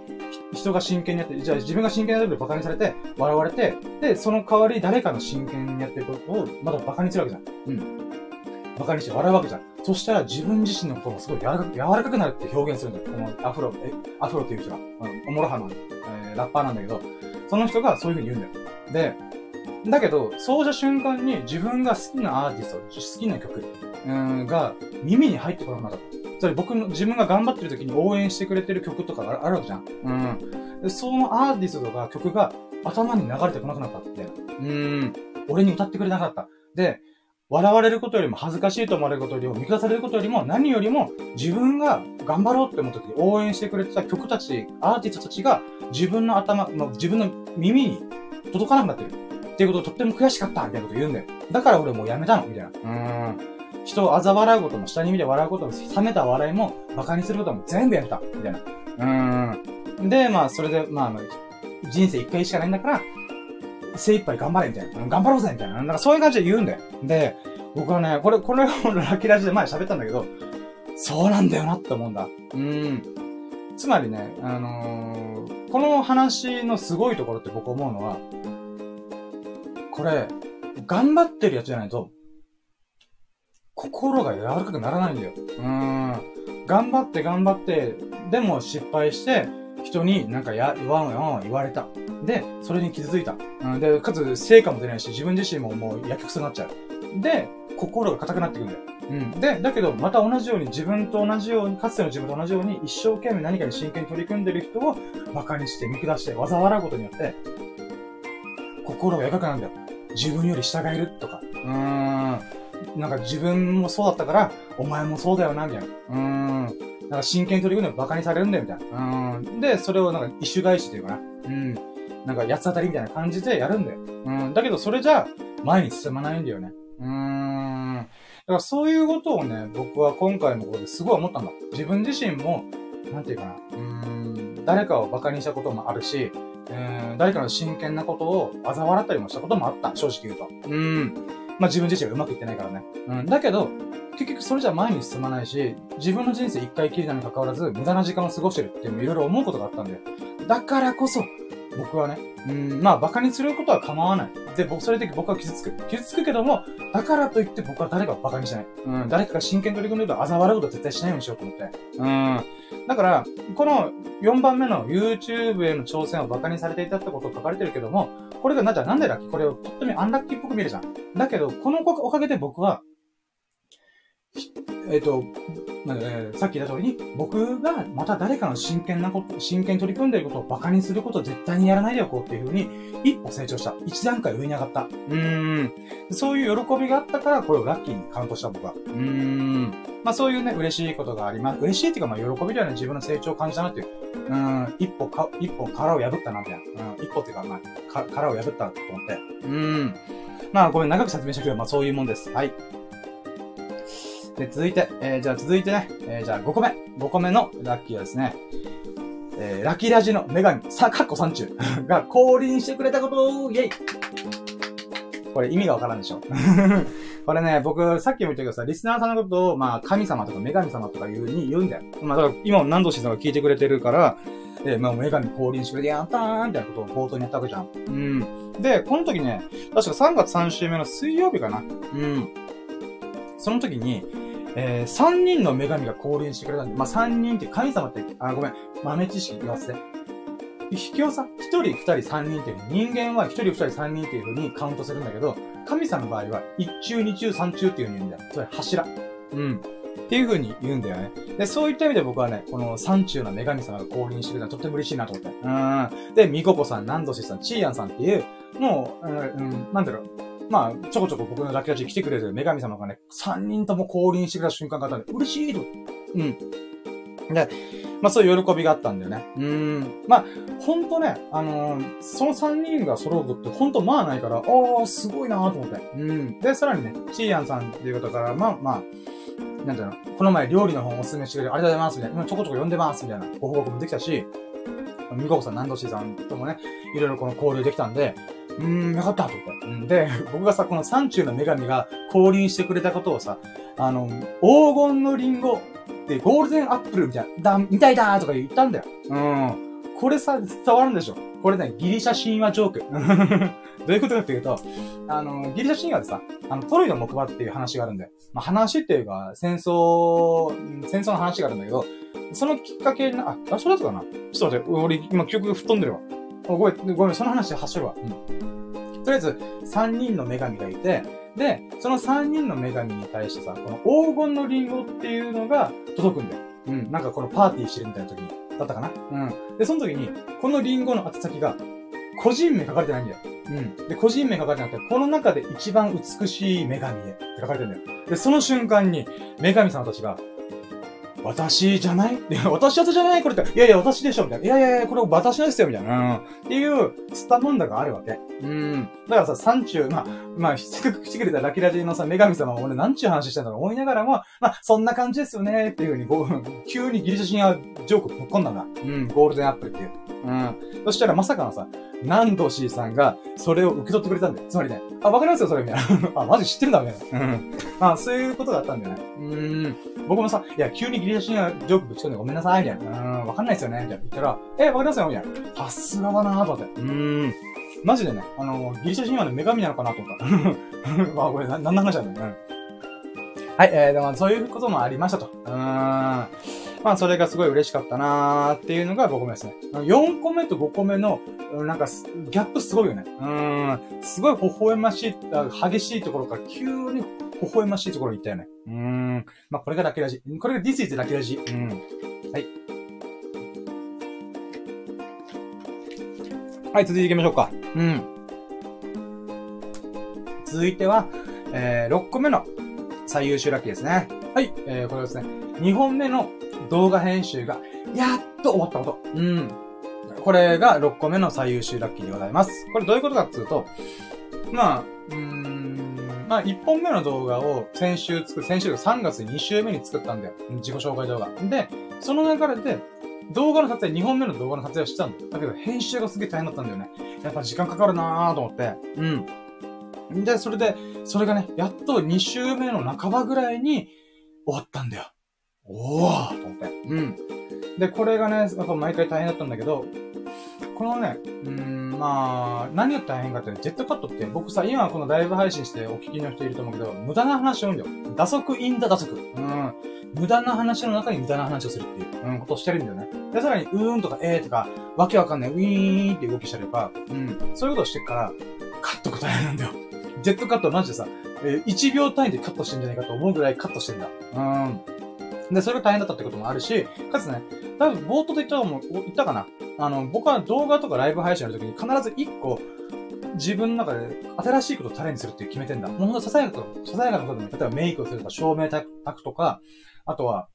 人が真剣にやってる。じゃあ自分が真剣にやってると馬鹿にされて、笑われて、で、その代わり誰かの真剣にやってることを、まだ馬鹿にするわけじゃん。うん。馬鹿にして笑うわけじゃん。そしたら自分自身のことがすごい柔らか柔らかくなるって表現するんだよ。このアフロ、え、アフロっていう人が、うん、おもろはの、えー、ラッパーなんだけど、その人がそういう風に言うんだよ。で、だけど、そうした瞬間に自分が好きなアーティスト、好きな曲、が耳に入ってこなくなった。それ僕の、自分が頑張ってる時に応援してくれてる曲とかあるわけじゃん。うん。そのアーティストとか曲が頭に流れてこなくなったって。うん。俺に歌ってくれなかった。で、笑われることよりも恥ずかしいと思われることよりも見下されることよりも何よりも自分が頑張ろうって思った時に応援してくれてた曲たち、アーティストたちが自分の頭、まあ、自分の耳に届かなくなってる。っていうことをとっても悔しかったみたいなこと言うんだよ。だから俺もうやめたのみたいな。うん。人を嘲笑うことも、下に見て笑うことも、冷めた笑いも、馬鹿にすることも全部やめた。みたいな。うん。で、まあ、それで、まあ、人生一回しかないんだから、精一杯頑張れみたいな。頑張ろうぜみたいな。なんかそういう感じで言うんだよ。で、僕はね、これ、これをラッキーラジで前喋ったんだけど、そうなんだよなって思うんだ。うん。つまりね、あのー、この話のすごいところって僕思うのは、これ、頑張ってるやつじゃないと、心が柔らかくならないんだよ。うーん。頑張って頑張って、でも失敗して、人になんかや、言わんよ、言われた。で、それに傷ついた。うん。で、かつ成果も出ないし、自分自身ももうやけくそになっちゃう。で、心が硬くなってくんだよ。うん。で、だけど、また同じように、自分と同じように、かつての自分と同じように、一生懸命何かに真剣に取り組んでる人を馬鹿にして、見下して、嘲笑うことによって、心が柔らかくなるんだよ。自分より従えるとか、うん、なんか自分もそうだったから、お前もそうだよな、みたいな。うん。なんか真剣に取り組んで馬鹿にされるんだよ、みたいな。うん。で、それをなんか一種返しというかな。うん。なんか八つ当たりみたいな感じでやるんだよ。うん。だけどそれじゃ、前に進まないんだよね。うーん。だからそういうことをね、僕は今回のことですごい思ったんだ。自分自身も、なんていうかな。うん。誰かを馬鹿にしたこともあるし、うん、誰かの真剣なことを嘲笑ったりもしたこともあった。正直言うと。うん。まあ自分自身がうまくいってないからね。うん。だけど、結局それじゃ前に進まないし、自分の人生一回きりなに関わらず、無駄な時間を過ごしてるっていうのもいろいろ思うことがあったんだよ。だからこそ、僕はね、うん、まあ、馬鹿にすることは構わない。で、僕、それで僕は傷つく。傷つくけども、だからといって僕は誰かを馬鹿にしない。うん、誰かが真剣に取り組んでると嘲笑うことは絶対しないようにしようと思って。うん。だから、この4番目の YouTube への挑戦を馬鹿にされていたってことを書かれてるけども、これがな、じゃあなんでラッキーこれをとってもアンラッキーっぽく見るじゃん。だけど、このおかげで僕は、えっ、ー、と、えー、さっき言った通りに、僕がまた誰かの真剣なこと、真剣に取り組んでいることを馬鹿にすることを絶対にやらないでおこうっていうふうに、一歩成長した。一段階上に上がった。うーん。そういう喜びがあったから、これをラッキーにカウントした僕は。うーん。まあそういうね、嬉しいことがあります。嬉しいっていうか、まあ喜びではね、自分の成長を感じたなっていう。うん。一歩か、一歩殻を破ったな、みたいな。うん。一歩っていうか、まあ、か殻を破ったと思って。うん。まあごめん、長く説明したけど、まあそういうもんです。はい。で、続いて、えー、じゃあ続いてね、えー、じゃあ5個目。5個目のラッキーはですね、えー、ラッキーラジの女神、さ、かっこ山中 が降臨してくれたことイェイこれ意味がわからんでしょ これね、僕、さっきも言ったけどさ、リスナーさんのことを、まあ、神様とか女神様とか言うに言うんだよ。まあ、だから今何度しさんが聞いてくれてるから、えー、まあ、女神降臨してくれてやったーみたいなことを冒頭にやったわけじゃん。うん。で、この時ね、確か3月3週目の水曜日かな。うん。その時に、えー、3人の女神が降臨してくれたんで、まあ、3人って神様って、あ、ごめん、豆知識言わせて。引きをさ、1人、2人、3人っていう人間は1人、2人、3人っていう風にカウントするんだけど、神様の場合は1中、2中、3中っていう風に言うんだよ。それ柱。うん。っていう風に言うんだよね。で、そういった意味で僕はね、この三中の女神様が降臨してくれたのはとっても嬉しいなと思って。うん。で、みここさん、なんどしさん、ちーやんさんっていう、もう、うん、なんだろう、まあ、ちょこちょこ僕のラッキーラジ来てくれてる女神様がね、三人とも降臨してくれた瞬間があったんで、嬉しいと。うん。で、まあそういう喜びがあったんだよね。うん。まあ、ほんとね、あのー、その三人が揃うことってほんとまあないから、ああ、すごいなと思って。うん。で、さらにね、チーヤンさんっていう方から、まあまあ、なんていうの、この前料理の本をお勧めしてくれてありがとうございますみたいな、今ちょこちょこ読んでますみたいなご報告もできたし、みここさん、南度しさんともね、いろいろこの交流できたんで、うーん、よかったと思って。で、僕がさ、この山中の女神が降臨してくれたことをさ、あの、黄金のリンゴってゴールデンアップルみたいな、だ、みたいだとか言ったんだよ。うん。これさ、伝わるんでしょ？これね、ギリシャ神話ジョーク。どういうことかっていうと、あの、ギリシャ神話でさ、あの、トロイの木馬っていう話があるんだよ。まあ、話っていうか、戦争、戦争の話があるんだけど、そのきっかけな、あ、あ、それだったかな？ちょっと待って、俺、今記憶吹っ飛んでるわ。ごめん、ごめん、その話走るわ。うん。とりあえず、三人の女神がいて、で、その三人の女神に対してさ、この黄金のリンゴっていうのが届くんだよ。うん。なんかこのパーティーしてるみたいな時に。だったかな？うん。で、その時に、このリンゴの宛先が、個人名書かれてないんだよ。うん。で、個人名書かれてなくて、この中で一番美しい女神へって書かれてるんだよ。で、その瞬間に、女神様たちが、私じゃない？私やつじゃない？これって。いやいや、私でしょみたいな。いやいやいや、これ私のですよみたいな。うん。っていう、スタモンダがあるわけ。うん。だからさ、山中、まあ、まあ、せっかく来てくれたラキラジのさ、女神様も俺なんちゅう話してんだろう思いながらも、まあ、そんな感じですよね、っていうふうに、急にギリシャ神話ジョークぶっ込んだんだ。うん、ゴールデンアップルっていう。うん。そしたらまさかのさ、南道 C さんが、それを受け取ってくれたんだよ。つまりね、あ、わかりますよ、それ、みたいな。あ、マジ知ってるんだ、みたいな。うん。まあ、そういうことがあったんだよね。うん。僕もさ、いや、急にギリシャ神話ジョークぶち込んでごめんなさい、みたいな。うん、わかんないですよね、みたいな。言ったら、え、わかりますよ、みたいな。さすがだなぁ、と思って。うん。マジでね、あの、ギリシャ神話の女神なのかなと思った。まあ、これ、な、なんの話だね。うん。はい、えー、でも、そういうこともありましたと。うーん。まあ、それがすごい嬉しかったなーっていうのが5個目ですね。4個目と5個目の、なんか、ギャップすごいよね。うん。すごい微笑ましい、激しいところから急に微笑ましいところに行ったよね。うん。まあ、これがラッキーラジ。これが This is ラッキーラジ。うん。はい。はい、続いていきましょうか。うん。続いては、えー、6個目の最優秀ラッキーですね。はい、えー、これですね。2本目の動画編集が、やっと終わったこと。うん。これが6個目の最優秀ラッキーでございます。これどういうことかっていうと、まあ、うーん、まあ、1本目の動画を先週作る、先週3月2週目に作ったんだよ。自己紹介動画。で、その流れで、動画の撮影、2本目の動画の撮影をしたんだよ。だけど、編集がすげえ大変だったんだよね。やっぱ時間かかるなーと思って。うん。で、それで、それがね、やっと2週目の半ばぐらいに終わったんだよ。おーと思って。うん。で、これがね、やっぱ毎回大変だったんだけど、このね、うん、まあ、何が大変かって、ジェットカットって僕さ、今このライブ配信してお聞きの人いると思うけど、無駄な話を多いんだよ。打足インダ打足。うん。無駄な話の中に無駄な話をするっていう、うん、ことをしてるんだよね。で、さらに、うーんとか、えーとか、わけわかんない、ウィーンって動きしたりとか、うん、そういうことをしてから、カットが大変なんだよ。ジェットカットマジでさ、えー、1秒単位でカットしてんじゃないかと思うぐらいカットしてんだ。うん。で、それが大変だったってこともあるし、かつね、多分冒頭で言ったも、言ったかなあの、僕は動画とかライブ配信の時に必ず1個、自分の中で新しいことをチャレンジするって決めてんだ。もうほんとささやかと、ささやかなことでも、例えばメイクをするとか、照明炊くとか、あとは、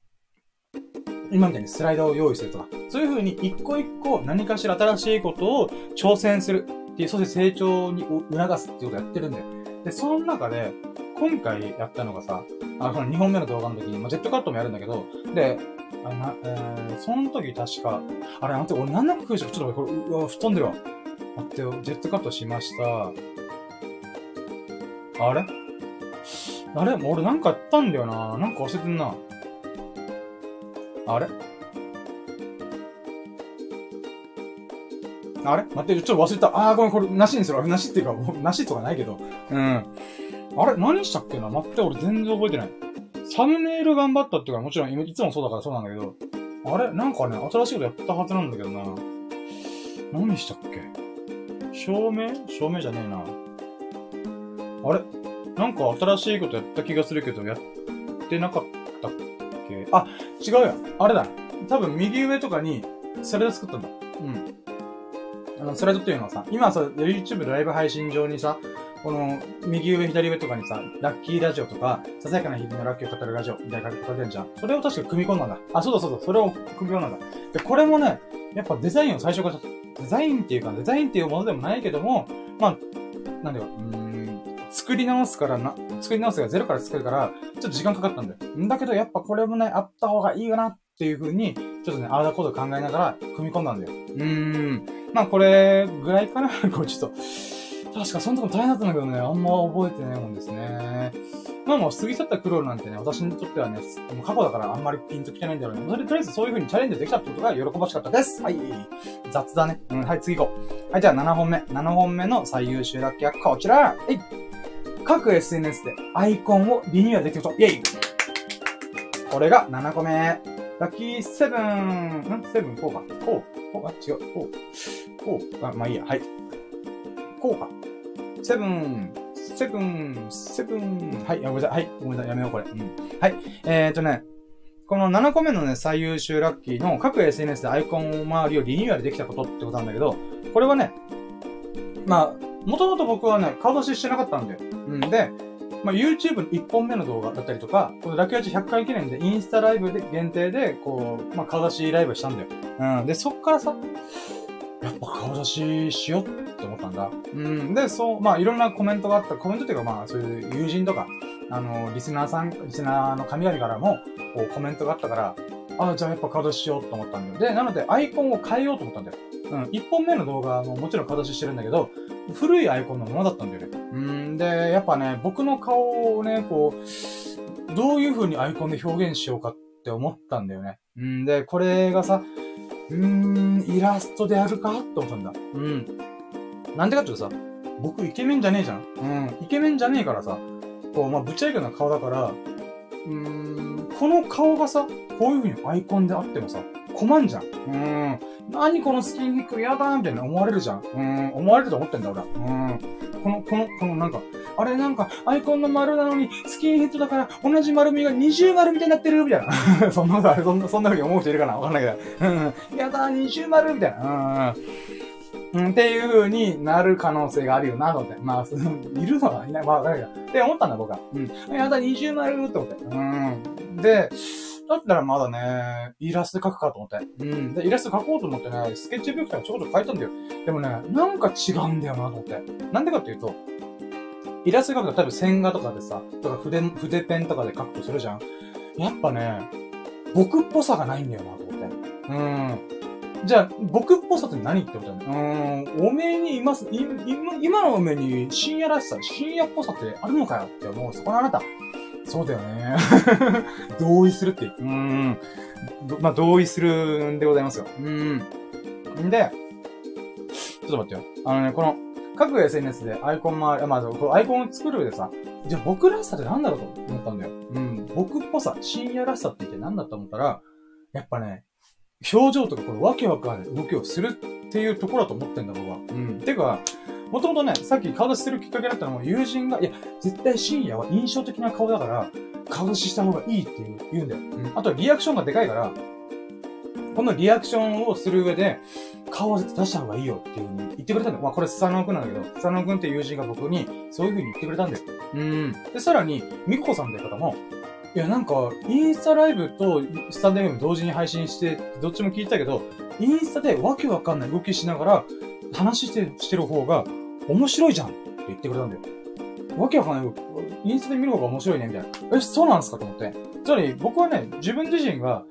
今みたいにスライドを用意するとか、そういう風に一個一個何かしら新しいことを挑戦するっていう、そして成長に促すっていうことをやってるんだよ。で、その中で、今回やったのがさ、あこの、2本目の動画の時に、まあ、ジェットカットもやるんだけど、で、あな、えー、その時確か、あれ、待って、俺何の工夫し。ちょっと待ってこれ、うわ、吹っ飛んでるわ。待ってよ、ジェットカットしました。あれ？あれ？もう俺なんかやったんだよな。なんか忘れてんな。あれ？あれ？待って、ちょっと忘れた。あー、ごめん、これ、なしにする。なしっていうか、なしとかないけど。うん。あれ何したっけな？待って、俺全然覚えてない。サムネイル頑張ったっていうか、もちろんいつもそうだからそうなんだけど、あれ？なんかね、新しいことやったはずなんだけどな。何したっけ？照明？照明じゃねえな。あれ？なんか新しいことやった気がするけど、やってなかったっけ？あ、違うよ。あれだ。多分右上とかに、スライド作ったんだ。うん。あの、スライドっていうのはさ、今さ、YouTube ライブ配信上にさ、この、右上、左上とかにさ、ラッキーラジオとか、ささやかな日々のラッキーを語るラジオみたいな書かれてるじゃん。それを確か組み込んだんだ。あ、そうだそうだ、それを組み込んだんだ。で、これもね、やっぱデザインを最初から、デザインっていうか、デザインっていうものでもないけども、まあ、なんだよ、うん、作り直すからな、作り直すがゼロから作るから、ちょっと時間かかったんだよ。んだけど、やっぱこれもね、あった方がいいよなっていう風に、ちょっとね、ああだこと考えながら組み込んだんだよ。うーん。まあこれぐらいかな これちょっと、確かそのとこ大変だったんだけどね、あんま覚えてないもんですね。まあもう過ぎ去った苦労なんてね、私にとってはね、もう過去だからあんまりピンときてないんだろうね。それとりあえずそういう風にチャレンジできたってことが喜ばしかったです。はい。雑だね。うん、はい、次行こう。はい、じゃあ7本目。7本目の最優秀ラッキーはこちらはい。各 SNS でアイコンをリニューアルできると。イェイこれが7個目。ラッキーセブン、ん？セブン、こうか。こう。こうか？違う。こう。こう。あ、まあいいや。はい。こうか。セブン、セブン、セブン。はい、ごめんなさい。はい、ごめんなさい。やめよう、これ。うん。はい。えーとね、この7個目のね、最優秀ラッキーの各 SNS でアイコン周りをリニューアルできたことってことなんだけど、これはね、まあ、もともと僕はね、顔出ししてなかったんだよ。うんで、まあ、YouTube の1本目の動画だったりとか、このラッキーアチ100回記念でインスタライブで限定で、こう、まあ、顔出しライブしたんだよ。うん。で、そっからさ、やっぱ顔出ししようって思ったんだ。うん。で、そう、まあいろんなコメントがあった。コメントっていうかまあそういう友人とか、あの、リスナーさん、リスナーの神々からも、こうコメントがあったから、ああ、じゃあやっぱ顔出ししようと思ったんだよ。で、なのでアイコンを変えようと思ったんだよ。うん。一本目の動画ももちろん顔出ししてるんだけど、古いアイコンのままだったんだよね。うん。で、やっぱね、僕の顔をね、こう、どういう風にアイコンで表現しようかって思ったんだよね。うんで、これがさ、うーん、イラストでやるかって思ったんだ。うん。なんでかっていうとさ、僕イケメンじゃねえじゃんうん。イケメンじゃねえからさ、こう、まあ、ぶっちゃけな顔だから、うーん、この顔がさ、こういう風にアイコンであってもさ、困んじゃん。うん。何このスキンヘック嫌だみたいな思われるじゃん。うん。思われると思ってんだ、俺は。うん。この、この、このなんか、あれなんか、アイコンの丸なのに、スキンヘッドだから、同じ丸みが二重丸みたいになってるみたいな。そんなことあれ、そんな、そんな風に思う人いるかな？わかんないけど。うん。やだ、二重丸みたいな。うん。うん、っていう風になる可能性があるよな、と思って。まあ、いるのはいない。まあ、わかんないけど。って思ったんだ、僕は。うん。やだ、二重丸って思って。うん。で、だったらまだね、イラスト描くかと思って。うん。で、イラスト描こうと思ってね、スケッチブックとかちょこちょこ描いたんだよ。でもね、なんか違うんだよなと思って。なんでかっていうと、イラスト描くと多分線画とかでさ、とか筆、筆ペンとかで描くとするじゃん。やっぱね、僕っぽさがないんだよな、と思って。うん。じゃあ、僕っぽさって何ってことだよね。うん、おめえにいます、い今今のおめえに深夜らしさ、深夜っぽさってあるのかよって思う。そこのあなた。そうだよね。同意するって。うん。まあ、同意するんでございますよ。うん。んで、ちょっと待ってよ。あのね、この、各 SNS でアイコン周り、まあ、アイコンを作る上でさ、じゃあ僕らしさって何だろうと思ったんだよ。うん。僕っぽさ、深夜らしさって言って何だと思ったら、やっぱね、表情とかこのわけわかんない動きをするっていうところだと思ってんだ、僕は。うん。てか、もともとね、さっき顔出しするきっかけだったのも友人が、いや、絶対深夜は印象的な顔だから、顔出しした方がいいって言う言うんだよ。うん。あとリアクションがでかいから、このリアクションをする上で、顔を出した方がいいよっていう風に言ってくれたんだよ。まあこれスサノオくんなんだけど、スサノオくんっていう友人が僕にそういう風に言ってくれたんだよ。うん。で、さらに、ミコさんって方も、いやなんか、インスタライブとスタンド FM 同時に配信して、どっちも聞いたけど、インスタでわけわかんない動きしながら、話してしてる方が面白いじゃんって言ってくれたんだよ。わけわかんない。インスタで見る方が面白いね、みたいな。え、そうなんですか？と思って。つまり、僕はね、自分自身が、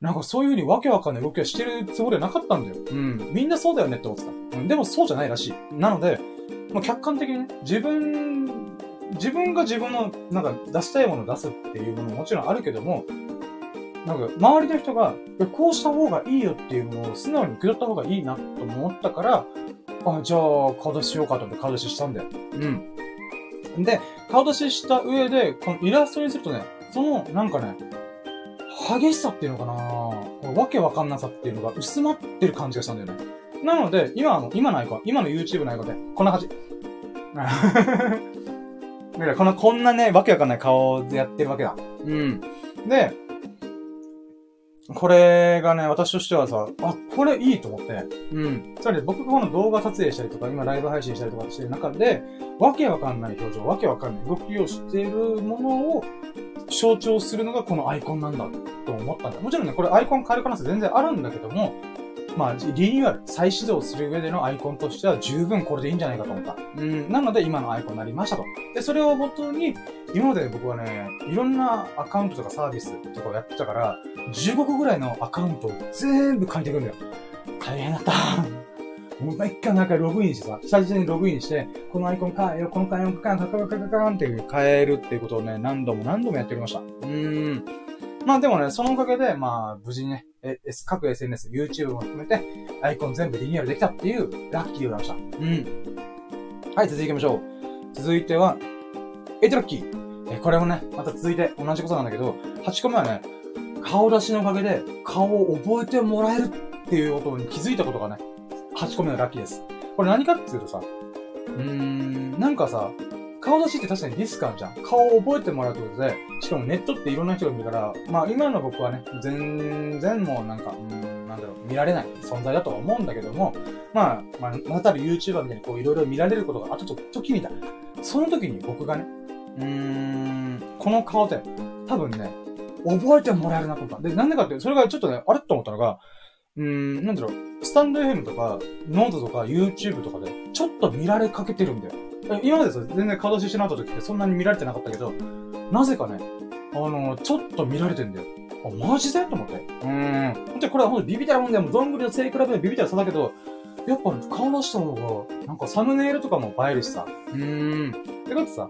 なんかそういう風にわけわかんない動きはしてるつもりはなかったんだよ。うん。みんなそうだよねって思ってた。うん。でもそうじゃないらしい。なので、まあ、客観的にね、自分、自分が自分の、なんか出したいものを出すっていうものももちろんあるけども、なんか、周りの人が、こうした方がいいよっていうのを素直に受け取った方がいいなと思ったから、あ、じゃあ、顔出ししようかと思って顔出ししたんだよ。うん。で、顔出しした上で、このイラストにするとね、その、なんかね、激しさっていうのかなわけわかんなさっていうのが薄まってる感じがしたんだよね。なので、今の、今のアイコン、今の YouTube のアイコンで、こんな感じ。だから、この、こんなね、わけわかんない顔でやってるわけだ。うん。で、これがね、私としてはさ、あ、これいいと思って。うん。つまり僕がこの動画撮影したりとか、今ライブ配信したりとかしてる中で、わけわかんない表情、わけわかんない動きをしているものを象徴するのがこのアイコンなんだと思ったんだ。もちろんね、これアイコン変える可能性全然あるんだけども、まあ、リニューアル、再始動する上でのアイコンとしては十分これでいいんじゃないかと思った。うん、なので今のアイコンになりましたと。で、それをもとに、今まで僕はね、いろんなアカウントとかサービスとかをやってたから、15個ぐらいのアカウントを全部変えていくんだよ。大変だった。もう一回なんかログインしてさ、下地にログインして、このアイコン変えよう、このアイコン変えよう、カカカカカカンって変えるっていうことをね、何度も何度もやってきました。うーん。まあでもね、そのおかげで、まあ、無事にね、え、各 SNS、YouTube も含めて、アイコン全部リニューアルできたっていう、ラッキーでございました。うん。はい、続いていきましょう。続いては、エイトラッキー。え、これもね、また続いて同じことなんだけど、8個目はね、顔出しのおかげで、顔を覚えてもらえるっていうことに気づいたことがね、8個目のラッキーです。これ何かっていうとさ、うーん、なんかさ、顔出しって確かにリスクあるじゃん。顔を覚えてもらうってことで、しかもネットっていろんな人が見るから、まあ今の僕はね、全然もうなんか、うん、なんだろう、見られない存在だとは思うんだけども、まあ、まあ、またる YouTuber みたいにこういろいろ見られることがあった時みたい。その時に僕がね、うーん、この顔で、多分ね、覚えてもらえるなと思った。で、なんでかって、それがちょっとね、あれと思ったのが、うーん、なんだろう、スタンド FM とか、ノートとか YouTube とかで、ちょっと見られかけてるんだよ。今までさ、全然顔出ししてなかった時ってそんなに見られてなかったけど、なぜかね、あの、ちょっと見られてんだよ。あ、マジで？と思って。うーん。本当にこれはほんとビビたらもんだよ。もうどんぐりの背比べでビビたらさだけど、やっぱ、ね、顔出した方が、なんかサムネイルとかも映えるしさ。うーん。てかってさ、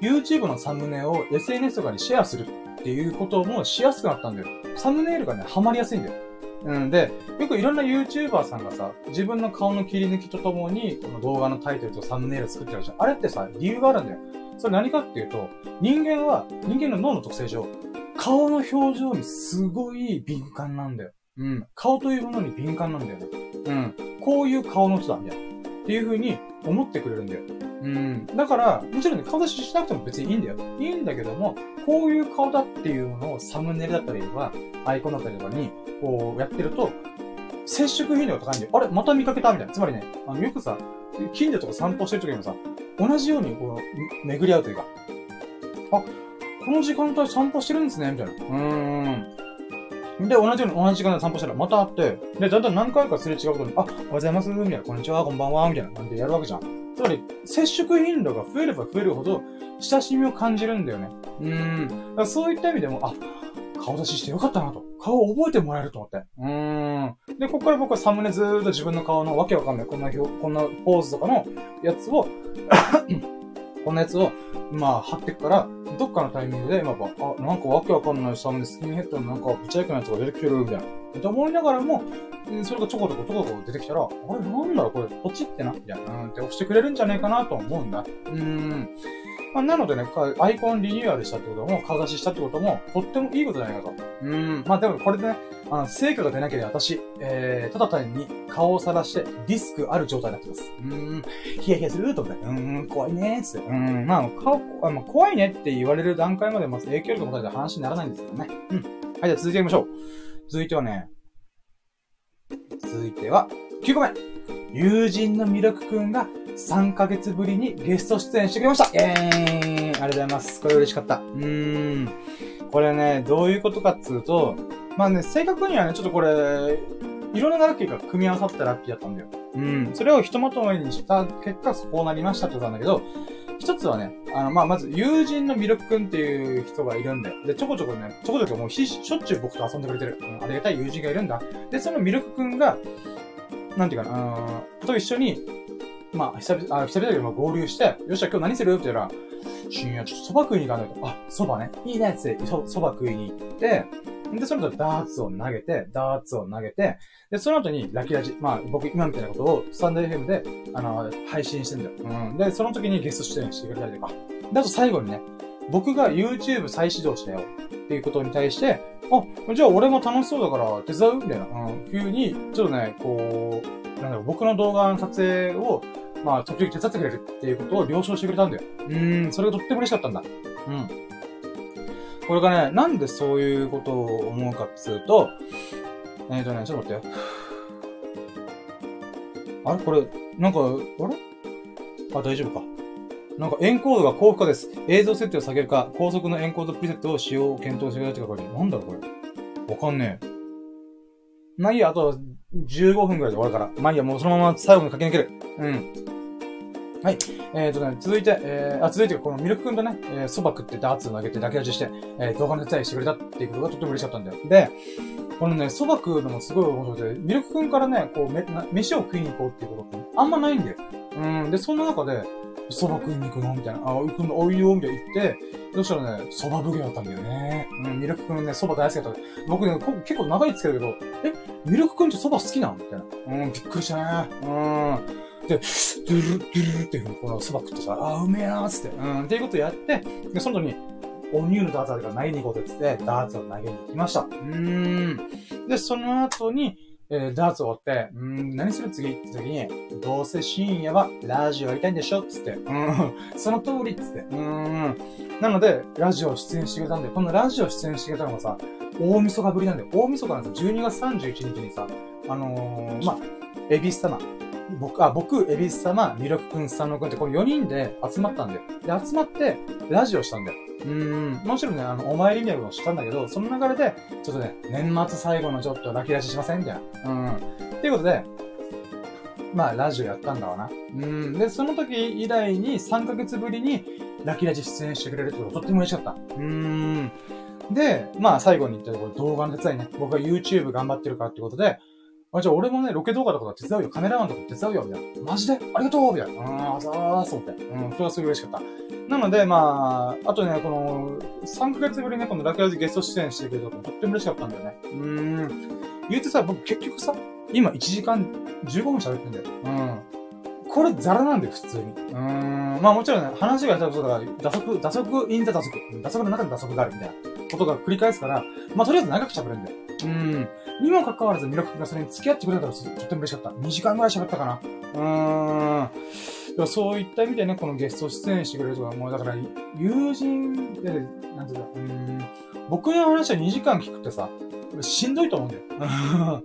YouTube のサムネを SNS とかにシェアするっていうこともしやすくなったんだよ。サムネイルがね、ハマりやすいんだよ。うんで、よくいろんな YouTuber さんがさ、自分の顔の切り抜きとともに、この動画のタイトルとサムネイル作ってるじゃん。あれってさ、理由があるんだよ。それ何かっていうと、人間は、人間の脳の特性上、顔の表情にすごい敏感なんだよ。うん。顔というものに敏感なんだよね。うん。こういう顔の人だ、みたいな。っていう風に思ってくれるんだよ。うん。だから、もちろんね、顔出ししなくても別にいいんだよ。いいんだけども、こういう顔だっていうのをサムネイルだったりとか、アイコンだったりとかに、こうやってると、接触頻度が高いんだよ。あれまた見かけたみたいな。つまりね、あの、よくさ、近所とか散歩してる時もさ、同じようにこう、巡り合うというか、あ、この時間帯散歩してるんですねみたいな。うーん。で、同じように同じ時間で散歩したらまた会って、で、だんだん何回かすれ違うことに、あ、おはようございます、みたいな、こんにちは、こんばんは、みたいな感じでやるわけじゃん。つまり、接触頻度が増えれば増えるほど、親しみを感じるんだよね。うーん。だそういった意味でも、あ、顔出ししてよかったなと。顔を覚えてもらえると思って。うーん。で、ここから僕はサムネずーっと自分の顔のわけわかんない、こんな表、こんなポーズとかのやつをこんなやつを、まあ、貼ってくから、どっかのタイミングで、まあ、あ、なんかわけわかんないサムネスキンヘッドのなんかぶちゃいくなやつが出てきてる、みたいな。って思いながらも、それがちょこちょこちょこちょこ出てきたら、あれなんだろうこれ、ポチってなみたいな。うんって押してくれるんじゃねえかなと思うんだ。うーん。まあ、なのでね、アイコンリニューアルしたってことも、顔出ししたってことも、とってもいいことじゃないかと。うん。まあでもこれでね、あの、成果が出なければ私、えー、ただ単に顔をさらしてリスクある状態になってます。うん。ヒヤヒヤすると思って、うん、怖いねーつって。うん。まあ、顔、あまあ、怖いねって言われる段階までまず影響力を持たれた話にならないんですけどね。うん。はい、じゃあ続いていきましょう。続いてはね、続いては、9個目。友人のミルクくんが3ヶ月ぶりにゲスト出演してくれましたイェーイありがとうございます。これ嬉しかった。うーん。これね、どういうことかっつうと、まあね、正確にはね、ちょっとこれ、いろんなラッキーが組み合わさったラッキーだったんだよ。うん。それをひとまとめにした結果、こうなりましたってことなんだけど、一つはね、あの、まあ、まず、友人のミルクくんっていう人がいるんで、で、ちょこちょこね、ちょこちょこもうしょっちゅう僕と遊んでくれてる、うん、ありがたい友人がいるんだ。で、そのミルクくんが、なんていうかな、あのと一緒に、まあ、久々、あ、久々だけど、合流して、よっしゃ、今日何する？って言ったら、深夜ちょっと蕎麦食いに行かないと。あ、蕎麦ね。いいねって、蕎麦食いに行って、で、その後ダーツを投げて、ダーツを投げて、で、その後にラキラジ、まあ、僕今みたいなことをスタンド FM で、あの、配信してんだよ。うん。で、その時にゲスト出演してくれたりとか。で、あと最後にね、僕が YouTube 再始動したよっていうことに対して、あ、じゃあ俺も楽しそうだから手伝う？みたいな、うん、ふうに、ちょっとね、こう、なんだろう、僕の動画の撮影を、まあ、時々手伝ってくれるっていうことを了承してくれたんだよ。うん、それがとっても嬉しかったんだ。うん。これがね、なんでそういうことを思うかっつうと、えっ、ー、とね、ちょっと待ってよ。あれ？これ、なんか、あれ？あ、大丈夫か。なんかエンコードが高負荷です。映像設定を下げるか、高速のエンコードプリセットを使用を検討してくださいって書いてなんだろうこれ。わかんねえ。まあいいや、あと15分くらいで終わるから。まあいいや、もうそのまま最後に駆け抜ける。うん。はい。えーとね、続いて、えー、あ、続いてこのミルク君とね、えー、蕎麦食ってダーツ投げて抱き立ちして、えー、動画の手伝いしてくれたっていうことがとっても嬉しかったんだよ。で、このね、蕎麦食うのもすごい面白くて、ミルク君からね、こう、め、飯を食いに行こうっていうことってあんまないんだよ。うん。で、そんな中で、蕎麦食いに行くの？みたいな。あ、行くの、おいよ？みたいな言って、そしたらね、蕎麦奉行だったんだよね。うん、ミルク君ね、蕎麦大好きだった。僕ね、結構長いつけるけど、え、ミルク君って蕎麦好きなんみたいな。うん、びっくりしたね。うん。で、ドゥル、ドゥルってこの蕎麦食ってさ、あ、うめえなーっつって、うん、っていうことやって、で、その後に、お乳のダーツあるから投げに行こうって言って、ダーツを投げに行きました。うーん。で、その後に、えー、ダーツ終わって、うん、何する次？って時に、どうせ深夜はラジオやりたいんでしょ？つって、うん、その通りっつって、うん。なので、ラジオ出演してくれたんで、このラジオ出演してくれたのがさ、大晦日ぶりなんで、大晦日なんですよ。12月31日にさ、あのー、まあ、エビスタナ、僕、あ、僕、エビス様、ミルクくん、スタノくんってこの4人で集まったんだよ。で、集まって、ラジオしたんだよ。うーん、もちろんね、あの、お参りみたいなことをしたんだけど、その流れで、ちょっとね、年末最後のちょっとラキラジしませんみたいな。うん。っていうことで、まあ、ラジオやったんだわな。うん。で、その時以来に3ヶ月ぶりにラキラジ出演してくれるってこととっても嬉しかった。うん。で、まあ、最後に言ったところ動画の手伝いね。僕は YouTube 頑張ってるからってことで、あ、じゃあ俺もね、ロケ動画とか手伝うよ。カメラマンとか手伝うよ。みたいな。マジで？ありがとうみたいな。うん、あざーす。って。うん、それはすごい嬉しかった。なので、まあ、あとね、この、3ヶ月ぶりにね、このラキラジゲスト出演してくれたのとっても嬉しかったんだよね。うーん。言うてさ、僕結局さ、今1時間15分喋ってんだよ。うん。これザラなんだよ、普通に。うーん。まあもちろんね、話がやったことだから、打足、打足、インザ打足。打足の中で打足があるみたいなことが繰り返すから、まあとりあえず長く喋るんだよ。うん。にもかかわらず、ミラクルがそれに付き合ってくれたらとっても嬉しかった。2時間ぐらい喋ったかな。うーん。そういった意味でね、このゲスト出演してくれるとか、もうだから、友人で、なんていうか、うん、僕の話は2時間聞くってさ、しんどいと思うんだよ。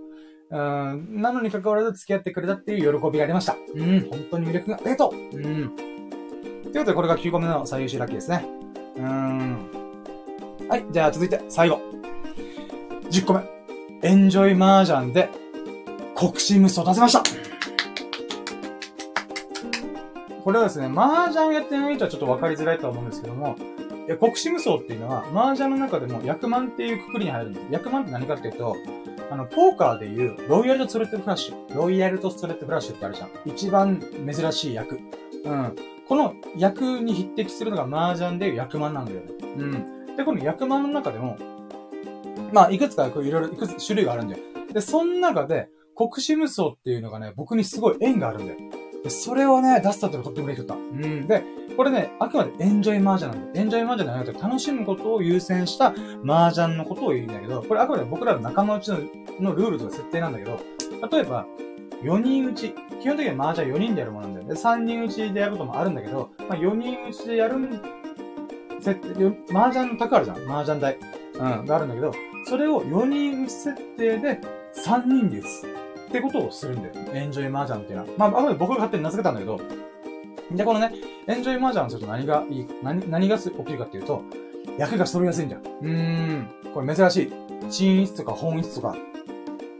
うん、なのに関わらず付き合ってくれたっていう喜びがありました。うん、本当に魅力がありがとううん。ということで、これが9個目の最優秀ラッキーですね。うん。はい、じゃあ続いて、最後。10個目。エンジョイ麻雀で、国士無双出せましたこれはですね、麻雀やってない人はちょっとわかりづらいと思うんですけども、国士無双っていうのは、麻雀の中でも役満っていうくくりに入るんです。役満って何かっていうと、あの、ポーカーでいう、ロイヤルとストレットフラッシュ。ロイヤルとストレットフラッシュってあるじゃん。一番珍しい役。うん。この役に匹敵するのが麻雀でいう役満なんだよね。うん。で、この役満の中でも、まあ、いくつかこういろいろ、いくつ種類があるんだよ。で、その中で、国士無双っていうのがね、僕にすごい縁があるんだよ。で、それをね、出したってのとっても嬉しかった。うん。で、これね、あくまでエンジョイマージャンなんだよ。エンジョイマージャンじゃなくて、楽しむことを優先したマージャンのことを言うんだけど、これあくまで僕らの仲間内ののルールとか設定なんだけど、例えば、4人打ち。基本的には麻雀4人でやるものなんだよ。で、3人打ちでやることもあるんだけど、まあ、4人打ちでやる設定、麻雀の卓あるじゃん。麻雀台。うん、があるんだけど、それを4人打ち設定で3人で打つ。ってことをするんだよ。エンジョイ麻雀っていうのは。まあ、あくまで僕が勝手に名付けたんだけど、で、このね、エンジョイ麻雀をすると何がいい、何、何が起きるかっていうと、役が揃いやすいんだよ。うーん。これ珍しい。チンとか本質とか。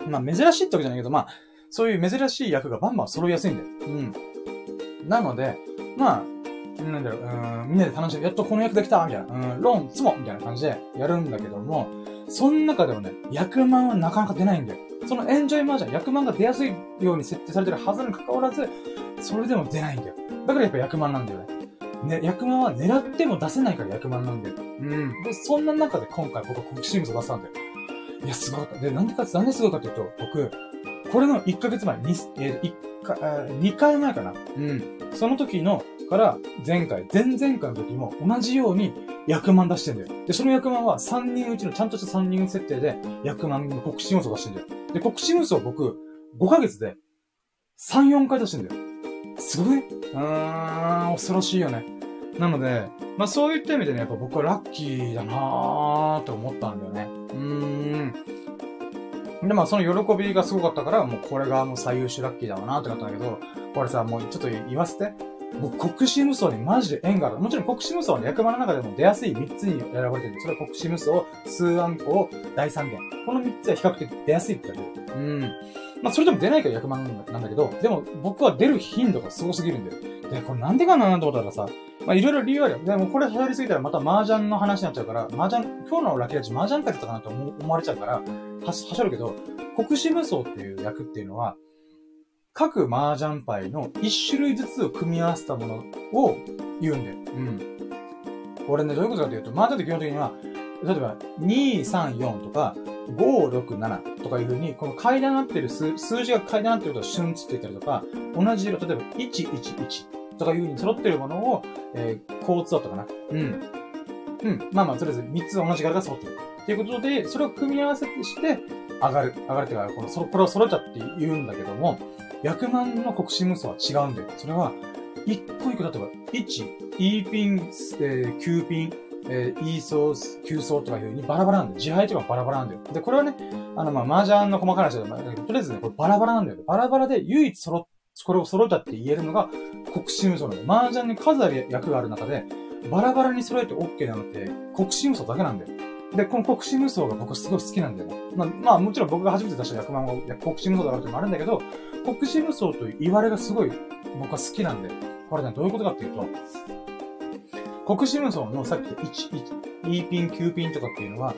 まあ、珍しいってわけじゃないけど、まあ、そういう珍しい役がバンバン揃いやすいんだよ。うん。なので、まあ、なんだろう、うん、みんなで楽しんで、やっとこの役できたみたいな、うん、ロン、ツモみたいな感じでやるんだけども、その中でもね、役満はなかなか出ないんだよ。そのエンジョイマージャン、役満が出やすいように設定されてるはずに関わらず、それでも出ないんだよ。だからやっぱ役満なんだよね。ね、役満は狙っても出せないから役満なんだよ。うん。で、そんな中で今回僕は国士無双出したんだよ。いや、すごかった。で、なんでか、なんですごいかっていうと、僕、これの1ヶ月前、2、えー、1か、2回前かな。うん。その時の、から、前回、前々回の時も同じように役満出してんだよ。で、その役満は3人うちのちゃんとした3人設定で役満の国士無双出してんだよ。で、国士無双僕、5ヶ月で3、4回出してんだよ。すごい、うーん、恐ろしいよね。なので、まあそういった意味でね、やっぱ僕はラッキーだなーって思ったんだよね。うーん。で、まあその喜びがすごかったから、もうこれがもう最優秀ラッキーだわなーってなったんだけど、これさ、もうちょっと言わせて。僕、国士無双にマジで縁がある。もちろん国士無双は、ね、役場の中でも出やすい3つに選ばれてるんで、それは国士無双、数案校、大三元。この3つは比較的出やすいって言われる。うん。まあ、それでも出ないから役満なんだけど、でも僕は出る頻度がすごすぎるんだよ。で、これなんでかななんてことだらさ、まあ、いろいろ理由あるよ。でもこれ流行りすぎたらまた麻雀の話になっちゃうから、麻雀、今日のラッキーラジ麻雀会だったかなと思われちゃうから、は、はしょるけど、国士無双っていう役っていうのは、各麻雀牌の一種類ずつを組み合わせたものを言うんだよ。うん。これね、どういうことかというと、麻雀って基本的には、例えば、2、3、4とか、5、6、7とかいう風に、この階段になってる数数字が階段になってることを瞬つって言ったりとか、同じ色、例えば、1、1、1とかいう風に揃ってるものを、えー、交通だったかな。うん。うん。まあまあ、とりあえず3つ同じ柄が揃ってる。っていうことで、それを組み合わせてして、上がる。上がるっていうか、この、そこれを揃っちゃって言うんだけども、役満の国士無双は違うんだよ。それは、一個一個、例えば、1、E ピン、えー、Q ピン、えー、E 層、Q 層とかいう風にバラバラなんだよ。自敗とかバラバラなんだよ。で、これはね、あの、まあ、麻雀の細かい話だと、まあ、とりあえずね、これバラバラなんだよ。バラバラで唯一揃っ、これを揃えたって言えるのが国士無双なんだよ。麻雀に数ある役がある中で、バラバラに揃えて OK なのって、国士無双だけなんだよ。で、この国士無双が僕すごい好きなんだよね。まあ、まあ、もちろん僕が初めて出した役満を国士無双だからってのもあるんだけど、国士無双という言われがすごい僕は好きなんで、これね、どういうことかっていうと、国士無双のさっき言った1、1、E ピン、Q ピンとかっていうのは、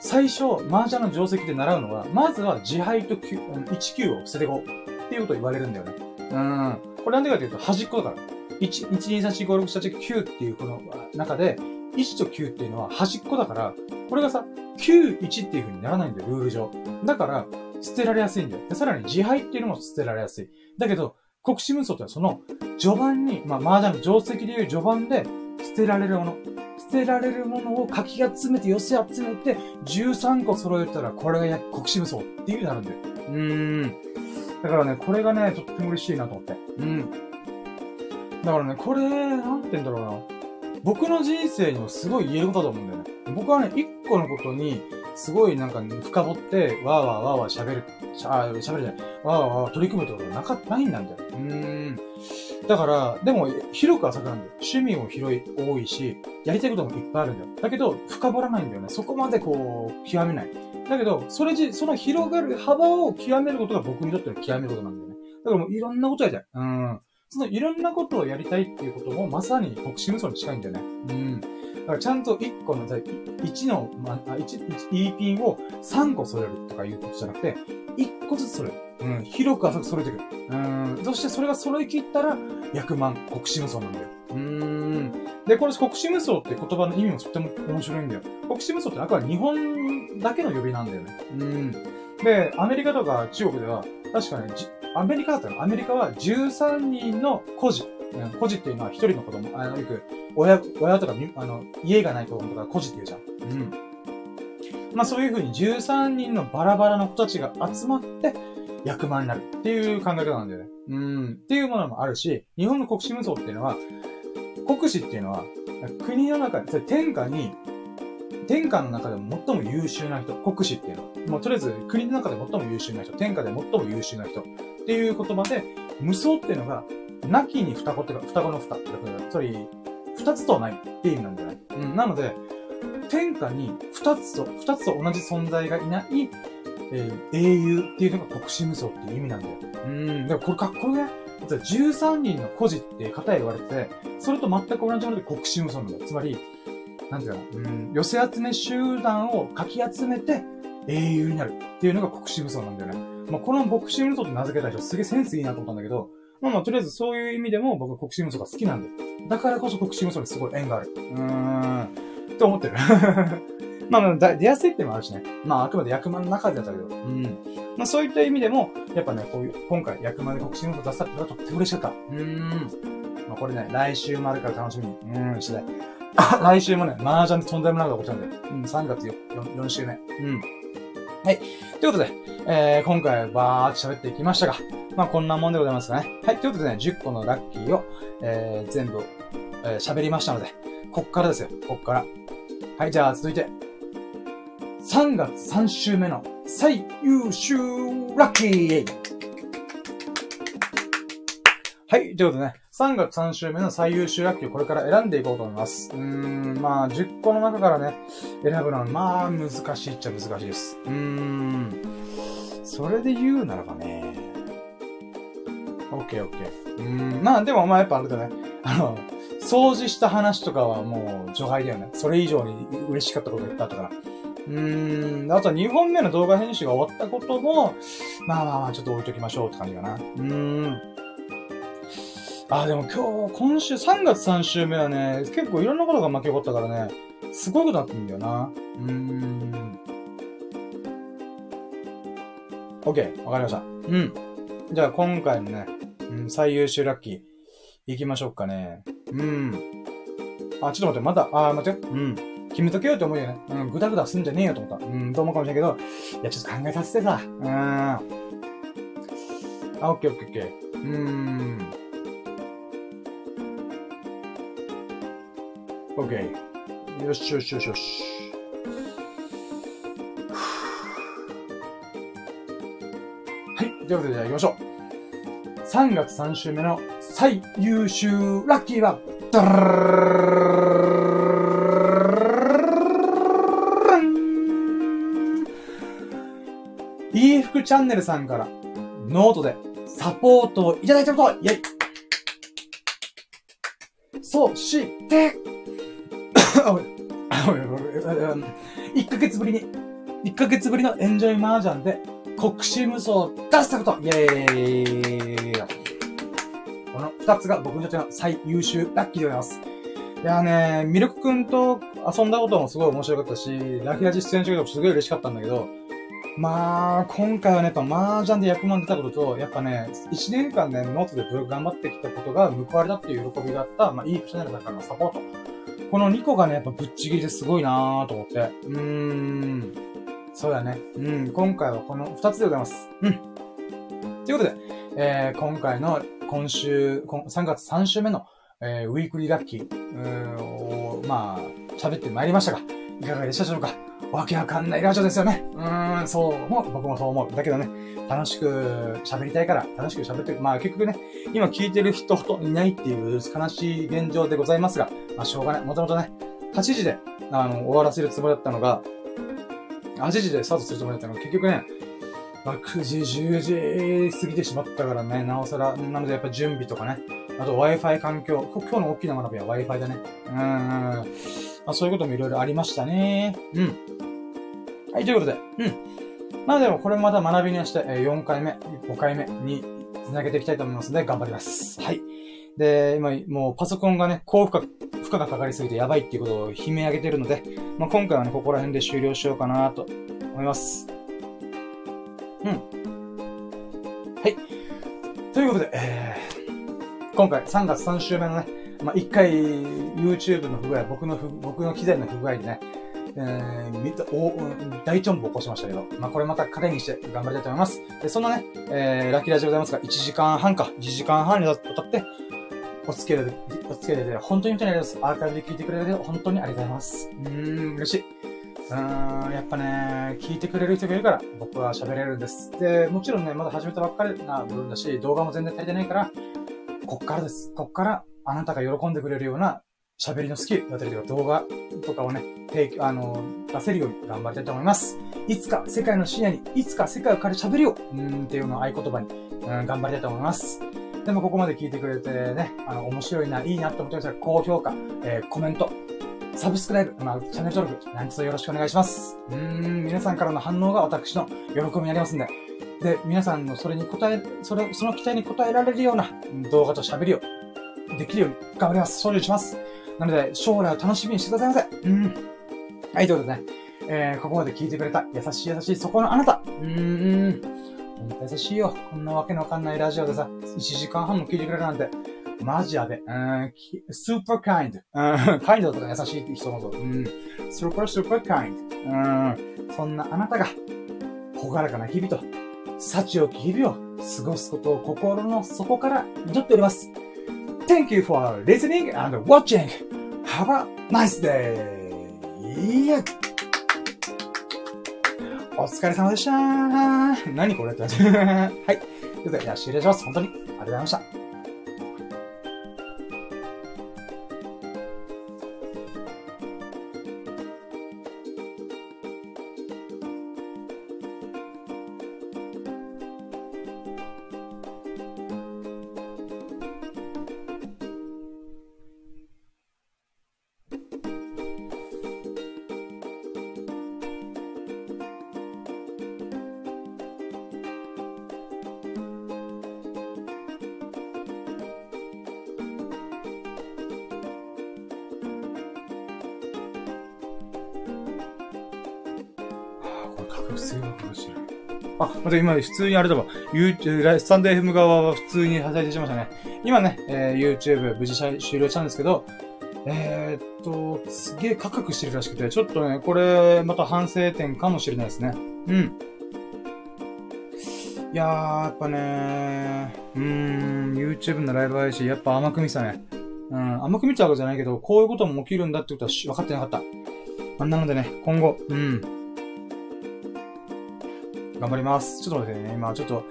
最初、麻雀の定石で習うのは、まずは自敗と1、9を捨ててこうっていうことを言われるんだよね。うん。これなんでかっていうと、端っこだから。1、1、2、3、4、5、6、7、8、9っていうこの中で、1と9っていうのは端っこだから、これがさ、9、1っていう風にならないんだよ、ルール上。だから、捨てられやすいんだよ。で、さらに自敗っていうのも捨てられやすい。だけど、国士無双ってその、序盤に、まあ、麻雀の定石でいう序盤で、捨てられるもの。捨てられるものをかき集めて、寄せ集めて、13個揃えたら、これが国士無双っていう風になるんだよ。うーん。だからね、これがね、とっても嬉しいなと思って。うん。だからね、これ、なんて言うんだろうな。僕の人生にもすごい言えることだと思うんだよね。僕はね、一個のことに、すごいなんか、深掘って、わーわーわーわー喋る、しゃ、喋るじゃない、わーわーわー取り組むってことがなか、ないんだんだよ。うーん。だから、でも、広く浅くなんだよ。趣味も広い、多いし、やりたいこともいっぱいあるんだよ。だけど、深掘らないんだよね。そこまでこう、極めない。だけど、それじ、その広がる幅を極めることが僕にとっての極めることなんだよね。だからもういろんなことやりたい。うん。そのいろんなことをやりたいっていうこともまさに国士無双に近いんだよね。うん。だからちゃんと1個の、1の、まあ、1、1、E ピンを3個揃えるとかいうことじゃなくて、1個ずつ揃える。うん。広く浅く揃えていく。うん。そしてそれが揃い切ったら、役満、国士無双なんだよ。うーん。で、これ国士無双って言葉の意味もとても面白いんだよ。国士無双ってあくまで日本だけの呼びなんだよね。うん。で、アメリカとか中国では、確かね、アメリカだったら、アメリカは13人の孤児。孤児っていうのは一人の子供。あの、よく、親、親とか、あの、家がない子供とか孤児って言うじゃん。うん。まあそういう風に13人のバラバラの子たちが集まって、役満になるっていう考え方なんだよね。うん。っていうものもあるし、日本の国士無双っていうのは、国士っていうのは、国の中で、天下に天下の中でも最も優秀な人、国士っていうのは、もうとりあえず国の中で最も優秀な人、天下で最も優秀な人っていう言葉で、無双っていうのが、なきに双子っていうか、双子の双っていうか、つまり、二つとないっていう意味なんじゃない？うん、なので、天下に二つと、二つと同じ存在がいない、えー、英雄っていうのが国士無双っていう意味なんだよ。うん、だからこれかっこいいね？13人の孤児って方へ言われて、それと全く同じもので国士無双なんだよ。つまり、なんていうかな、うん、寄せ集め集団をかき集めて英雄になるっていうのが国士無双なんだよね。まあ、この国士無双って名付けた人すげえセンスいいなと思ったんだけど、まあまあ、とりあえずそういう意味でも僕は国士無双が好きなんで。だからこそ国士無双にすごい縁がある。うーん。って思ってる。まあまあ、出やすいってのもあるしね。まあ、あくまで役満の中でだったけど。うん。まあ、そういった意味でも、やっぱね、こういう、今回役満で国士無双出したってのはとっても嬉しかった。うーん。まあ、これね、来週もあるから楽しみに。うん、次第。来週もね、麻雀でとんでもないことが起きたんで、うん、3月 4, 4週目。うん。はい。ということで、えー、今回はバーって喋っていきましたが、まあこんなもんでございますかね。はい。ということでね、10個のラッキーを、えー、全部、えー、喋りましたので、こっからですよ。こっから。はい、じゃあ続いて、3月3週目の最優秀ラッキーはい、ということでね、3月3週目の最優秀ラッキーをこれから選んでいこうと思います。うーん、まあ、10個の中からね、選ぶのは、まあ、難しいっちゃ難しいです。うーん。それで言うならばね、オッケーオッケー。うーん、まあ、でもまあ、やっぱあれだね。あの、掃除した話とかはもう除外だよね。それ以上に嬉しかったことがいっぱいあったから。うーん、あと2本目の動画編集が終わったことも、まあまあまあ、ちょっと置いときましょうって感じかな。うーん。あ、でも今日、今週、3月3週目はね、結構いろんなことが巻き起こったからね、すごいことなってんだよな。うーん。OK、わかりました。うん。じゃあ今回のね、うん、最優秀ラッキー、行きましょうかね。うん。あ、ちょっと待って、まだ、あ、待って。うん。決めとけよって思うよね。うん、ぐだぐだすんじゃねえよと思った。うん、と思うかもしれないけど、いや、ちょっと考えさせてさ。うーん。あ、オッケーオッケーオッケー。うーん。オッケー。よしよしよしよし。はい。ということで、じゃあ行きましょう。3月3週目の最優秀ラッキーは、ダいい服チャンネルさんからノートでサポートをいただいたことイェイそして、1ヶ月ぶりに、1ヶ月ぶりのエンジョイマージャンで国士無双を出したことイェーイこの2つが僕にとっての最優秀ラッキーでございます。いやね、ミルクくんと遊んだこともすごい面白かったし、ラキラジ出演中でもすごい嬉しかったんだけど、まあ、今回はね、やっぱ麻雀で役満出たことと、やっぱね、1年間ね、ノートで頑張ってきたことが報われたっていう喜びがあった、まあ、いいチャンネルだからのサポート。この2個がね、やっぱぶっちぎりですごいなぁと思って。うーん。そうだね。うん。今回はこの2つでございます。うん。ということで、えー、今回の今週、3月3週目の、えー、ウィークリーラッキーを、まあ、喋ってまいりましたが、いかがでしたでしょうか？わけわかんないラジオですよね。うーん、そう思う。僕もそう思う。だけどね、楽しく喋りたいから、楽しく喋ってる。まあ結局ね、今聞いてる人ほどいないっていう悲しい現状でございますが、まあしょうがない。もともとね、8時で、あの、終わらせるつもりだったのが、8時でスタートするつもりだったのが、結局ね、まあ、9時、10時過ぎてしまったからね、なおさら、なのでやっぱ準備とかね、あと Wi-Fi 環境、今日の大きな学びは Wi-Fi だね。うーん。まあ、そういうこともいろいろありましたね。うん。はい、ということで、うん。まあでもこれまた学びにして、4回目、5回目に繋げていきたいと思いますので、頑張ります。はい。で、今、もうパソコンがね、高負荷、負荷がかかりすぎてやばいっていうことを悲鳴上げてるので、まあ今回はね、ここら辺で終了しようかなと思います。うん。はい。ということで、えー、今回3月3週目のね、まあ、1回 YouTube の不具合、僕の僕の機材の不具合でね、えー、みお大チョンボ起こしましたけど、まあ、これまた彼にして頑張りたいと思います。で、そのね、えー、ラッキーラジオございますが、1時間半か、1時間半にわたって、お付き合いで、お付き合いで、本当に本当にありがとうございます。アーカイブで聞いてくれて本当にありがとうございます。うーん、嬉しい。うーん、やっぱね、聞いてくれる人がいるから、僕は喋れるんです。で、もちろんね、まだ始めたばっかりな部分だし、動画も全然足りてないから、こっからです。こっから、あなたが喜んでくれるような喋りのスキルだったりとか動画とかをね、提供あの、出せるように頑張りたいと思います。いつか世界の視野に、いつか世界を変える喋りを、うんっていうのを合言葉に、うん、頑張りたいと思います。でもここまで聞いてくれてね、あの、面白いな、いいなって思ってください。高評価、えー、コメント、サブスクライブ、まあ、チャンネル登録、何卒よろしくお願いします。うーん、皆さんからの反応が私の喜びになりますんで。で、皆さんのそれに答え、それ、その期待に応えられるような動画と喋りをできるように頑張ります。精進します。なので、将来を楽しみにしてくださいませ。うん。はい、ということでね、えー、ここまで聞いてくれた優しい優しいそこのあなた。うーん。ほんと優しいよ。こんなわけのわかんないラジオでさ、1時間半も聞いてくれるなんて。マジやべ。うん、スーパーカインド。うん、カインドとか優しいって人のこと。うん、スーパースーパーカインド。うん、そんなあなたが、ほがらかな日々と、幸よき日々を過ごすことを心の底から祈っております。Thank you for listening and watching. Have a nice day. いやお疲れ様でした何これって感じ はい。ということで、じゃあ終了します。本当にありがとうございました。あ、また今、普通にあれだわ。YouTube、スタンド FM 側は普通に再生しましたね。今ね、えー、YouTube 無事終了したんですけど、えー、っと、すげえカクカクしてるらしくて、ちょっとね、これ、また反省点かもしれないですね。うん。いやー、やっぱねー、うーん、YouTube のライブ配信、やっぱ甘く見てたね。うん、甘く見たわけじゃないけど、こういうことも起きるんだってことは分かってなかった。なのでね、今後、うん。頑張ります。ちょっと待ってね、今ちょっと、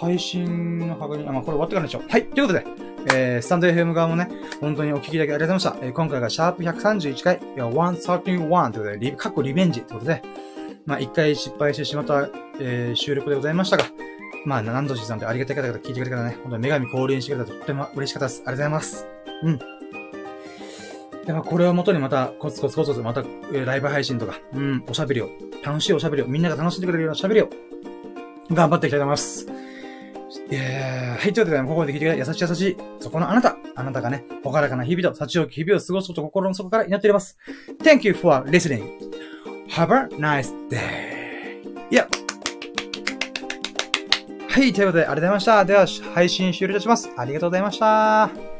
配信の確認、あ、まあ、これ終わってからでしょう。はい、ということで、えー、スタンド FM 側もね、本当にお聞きいただきありがとうございました。えー、今回がシャープ131回、いや、131ということで、リ、過去リベンジということで、まあ、一回失敗してしまった、えー、収録でございましたが、まあ、何度しさんってありがたい方々聞いてくれたからね、本当に女神降臨してくれたととても嬉しかったです。ありがとうございます。うん。でもこれをもとにまた、コツコツコツコツ、また、ライブ配信とか、うん、おしゃべりを、楽しいおしゃべりを、みんなが楽しんでくれるようなおしゃべりを、頑張っていきたいと思います。いやはい、ということで、ここまで聞いてくれ優しい優しい、そこのあなた、あなたがね、ほからかな日々と幸おき日々を過ごすこと心の底から祈っております。Thank you for listening. Have a nice day. いや。はい、ということで、ありがとうございました。では、配信終了いたします。ありがとうございました。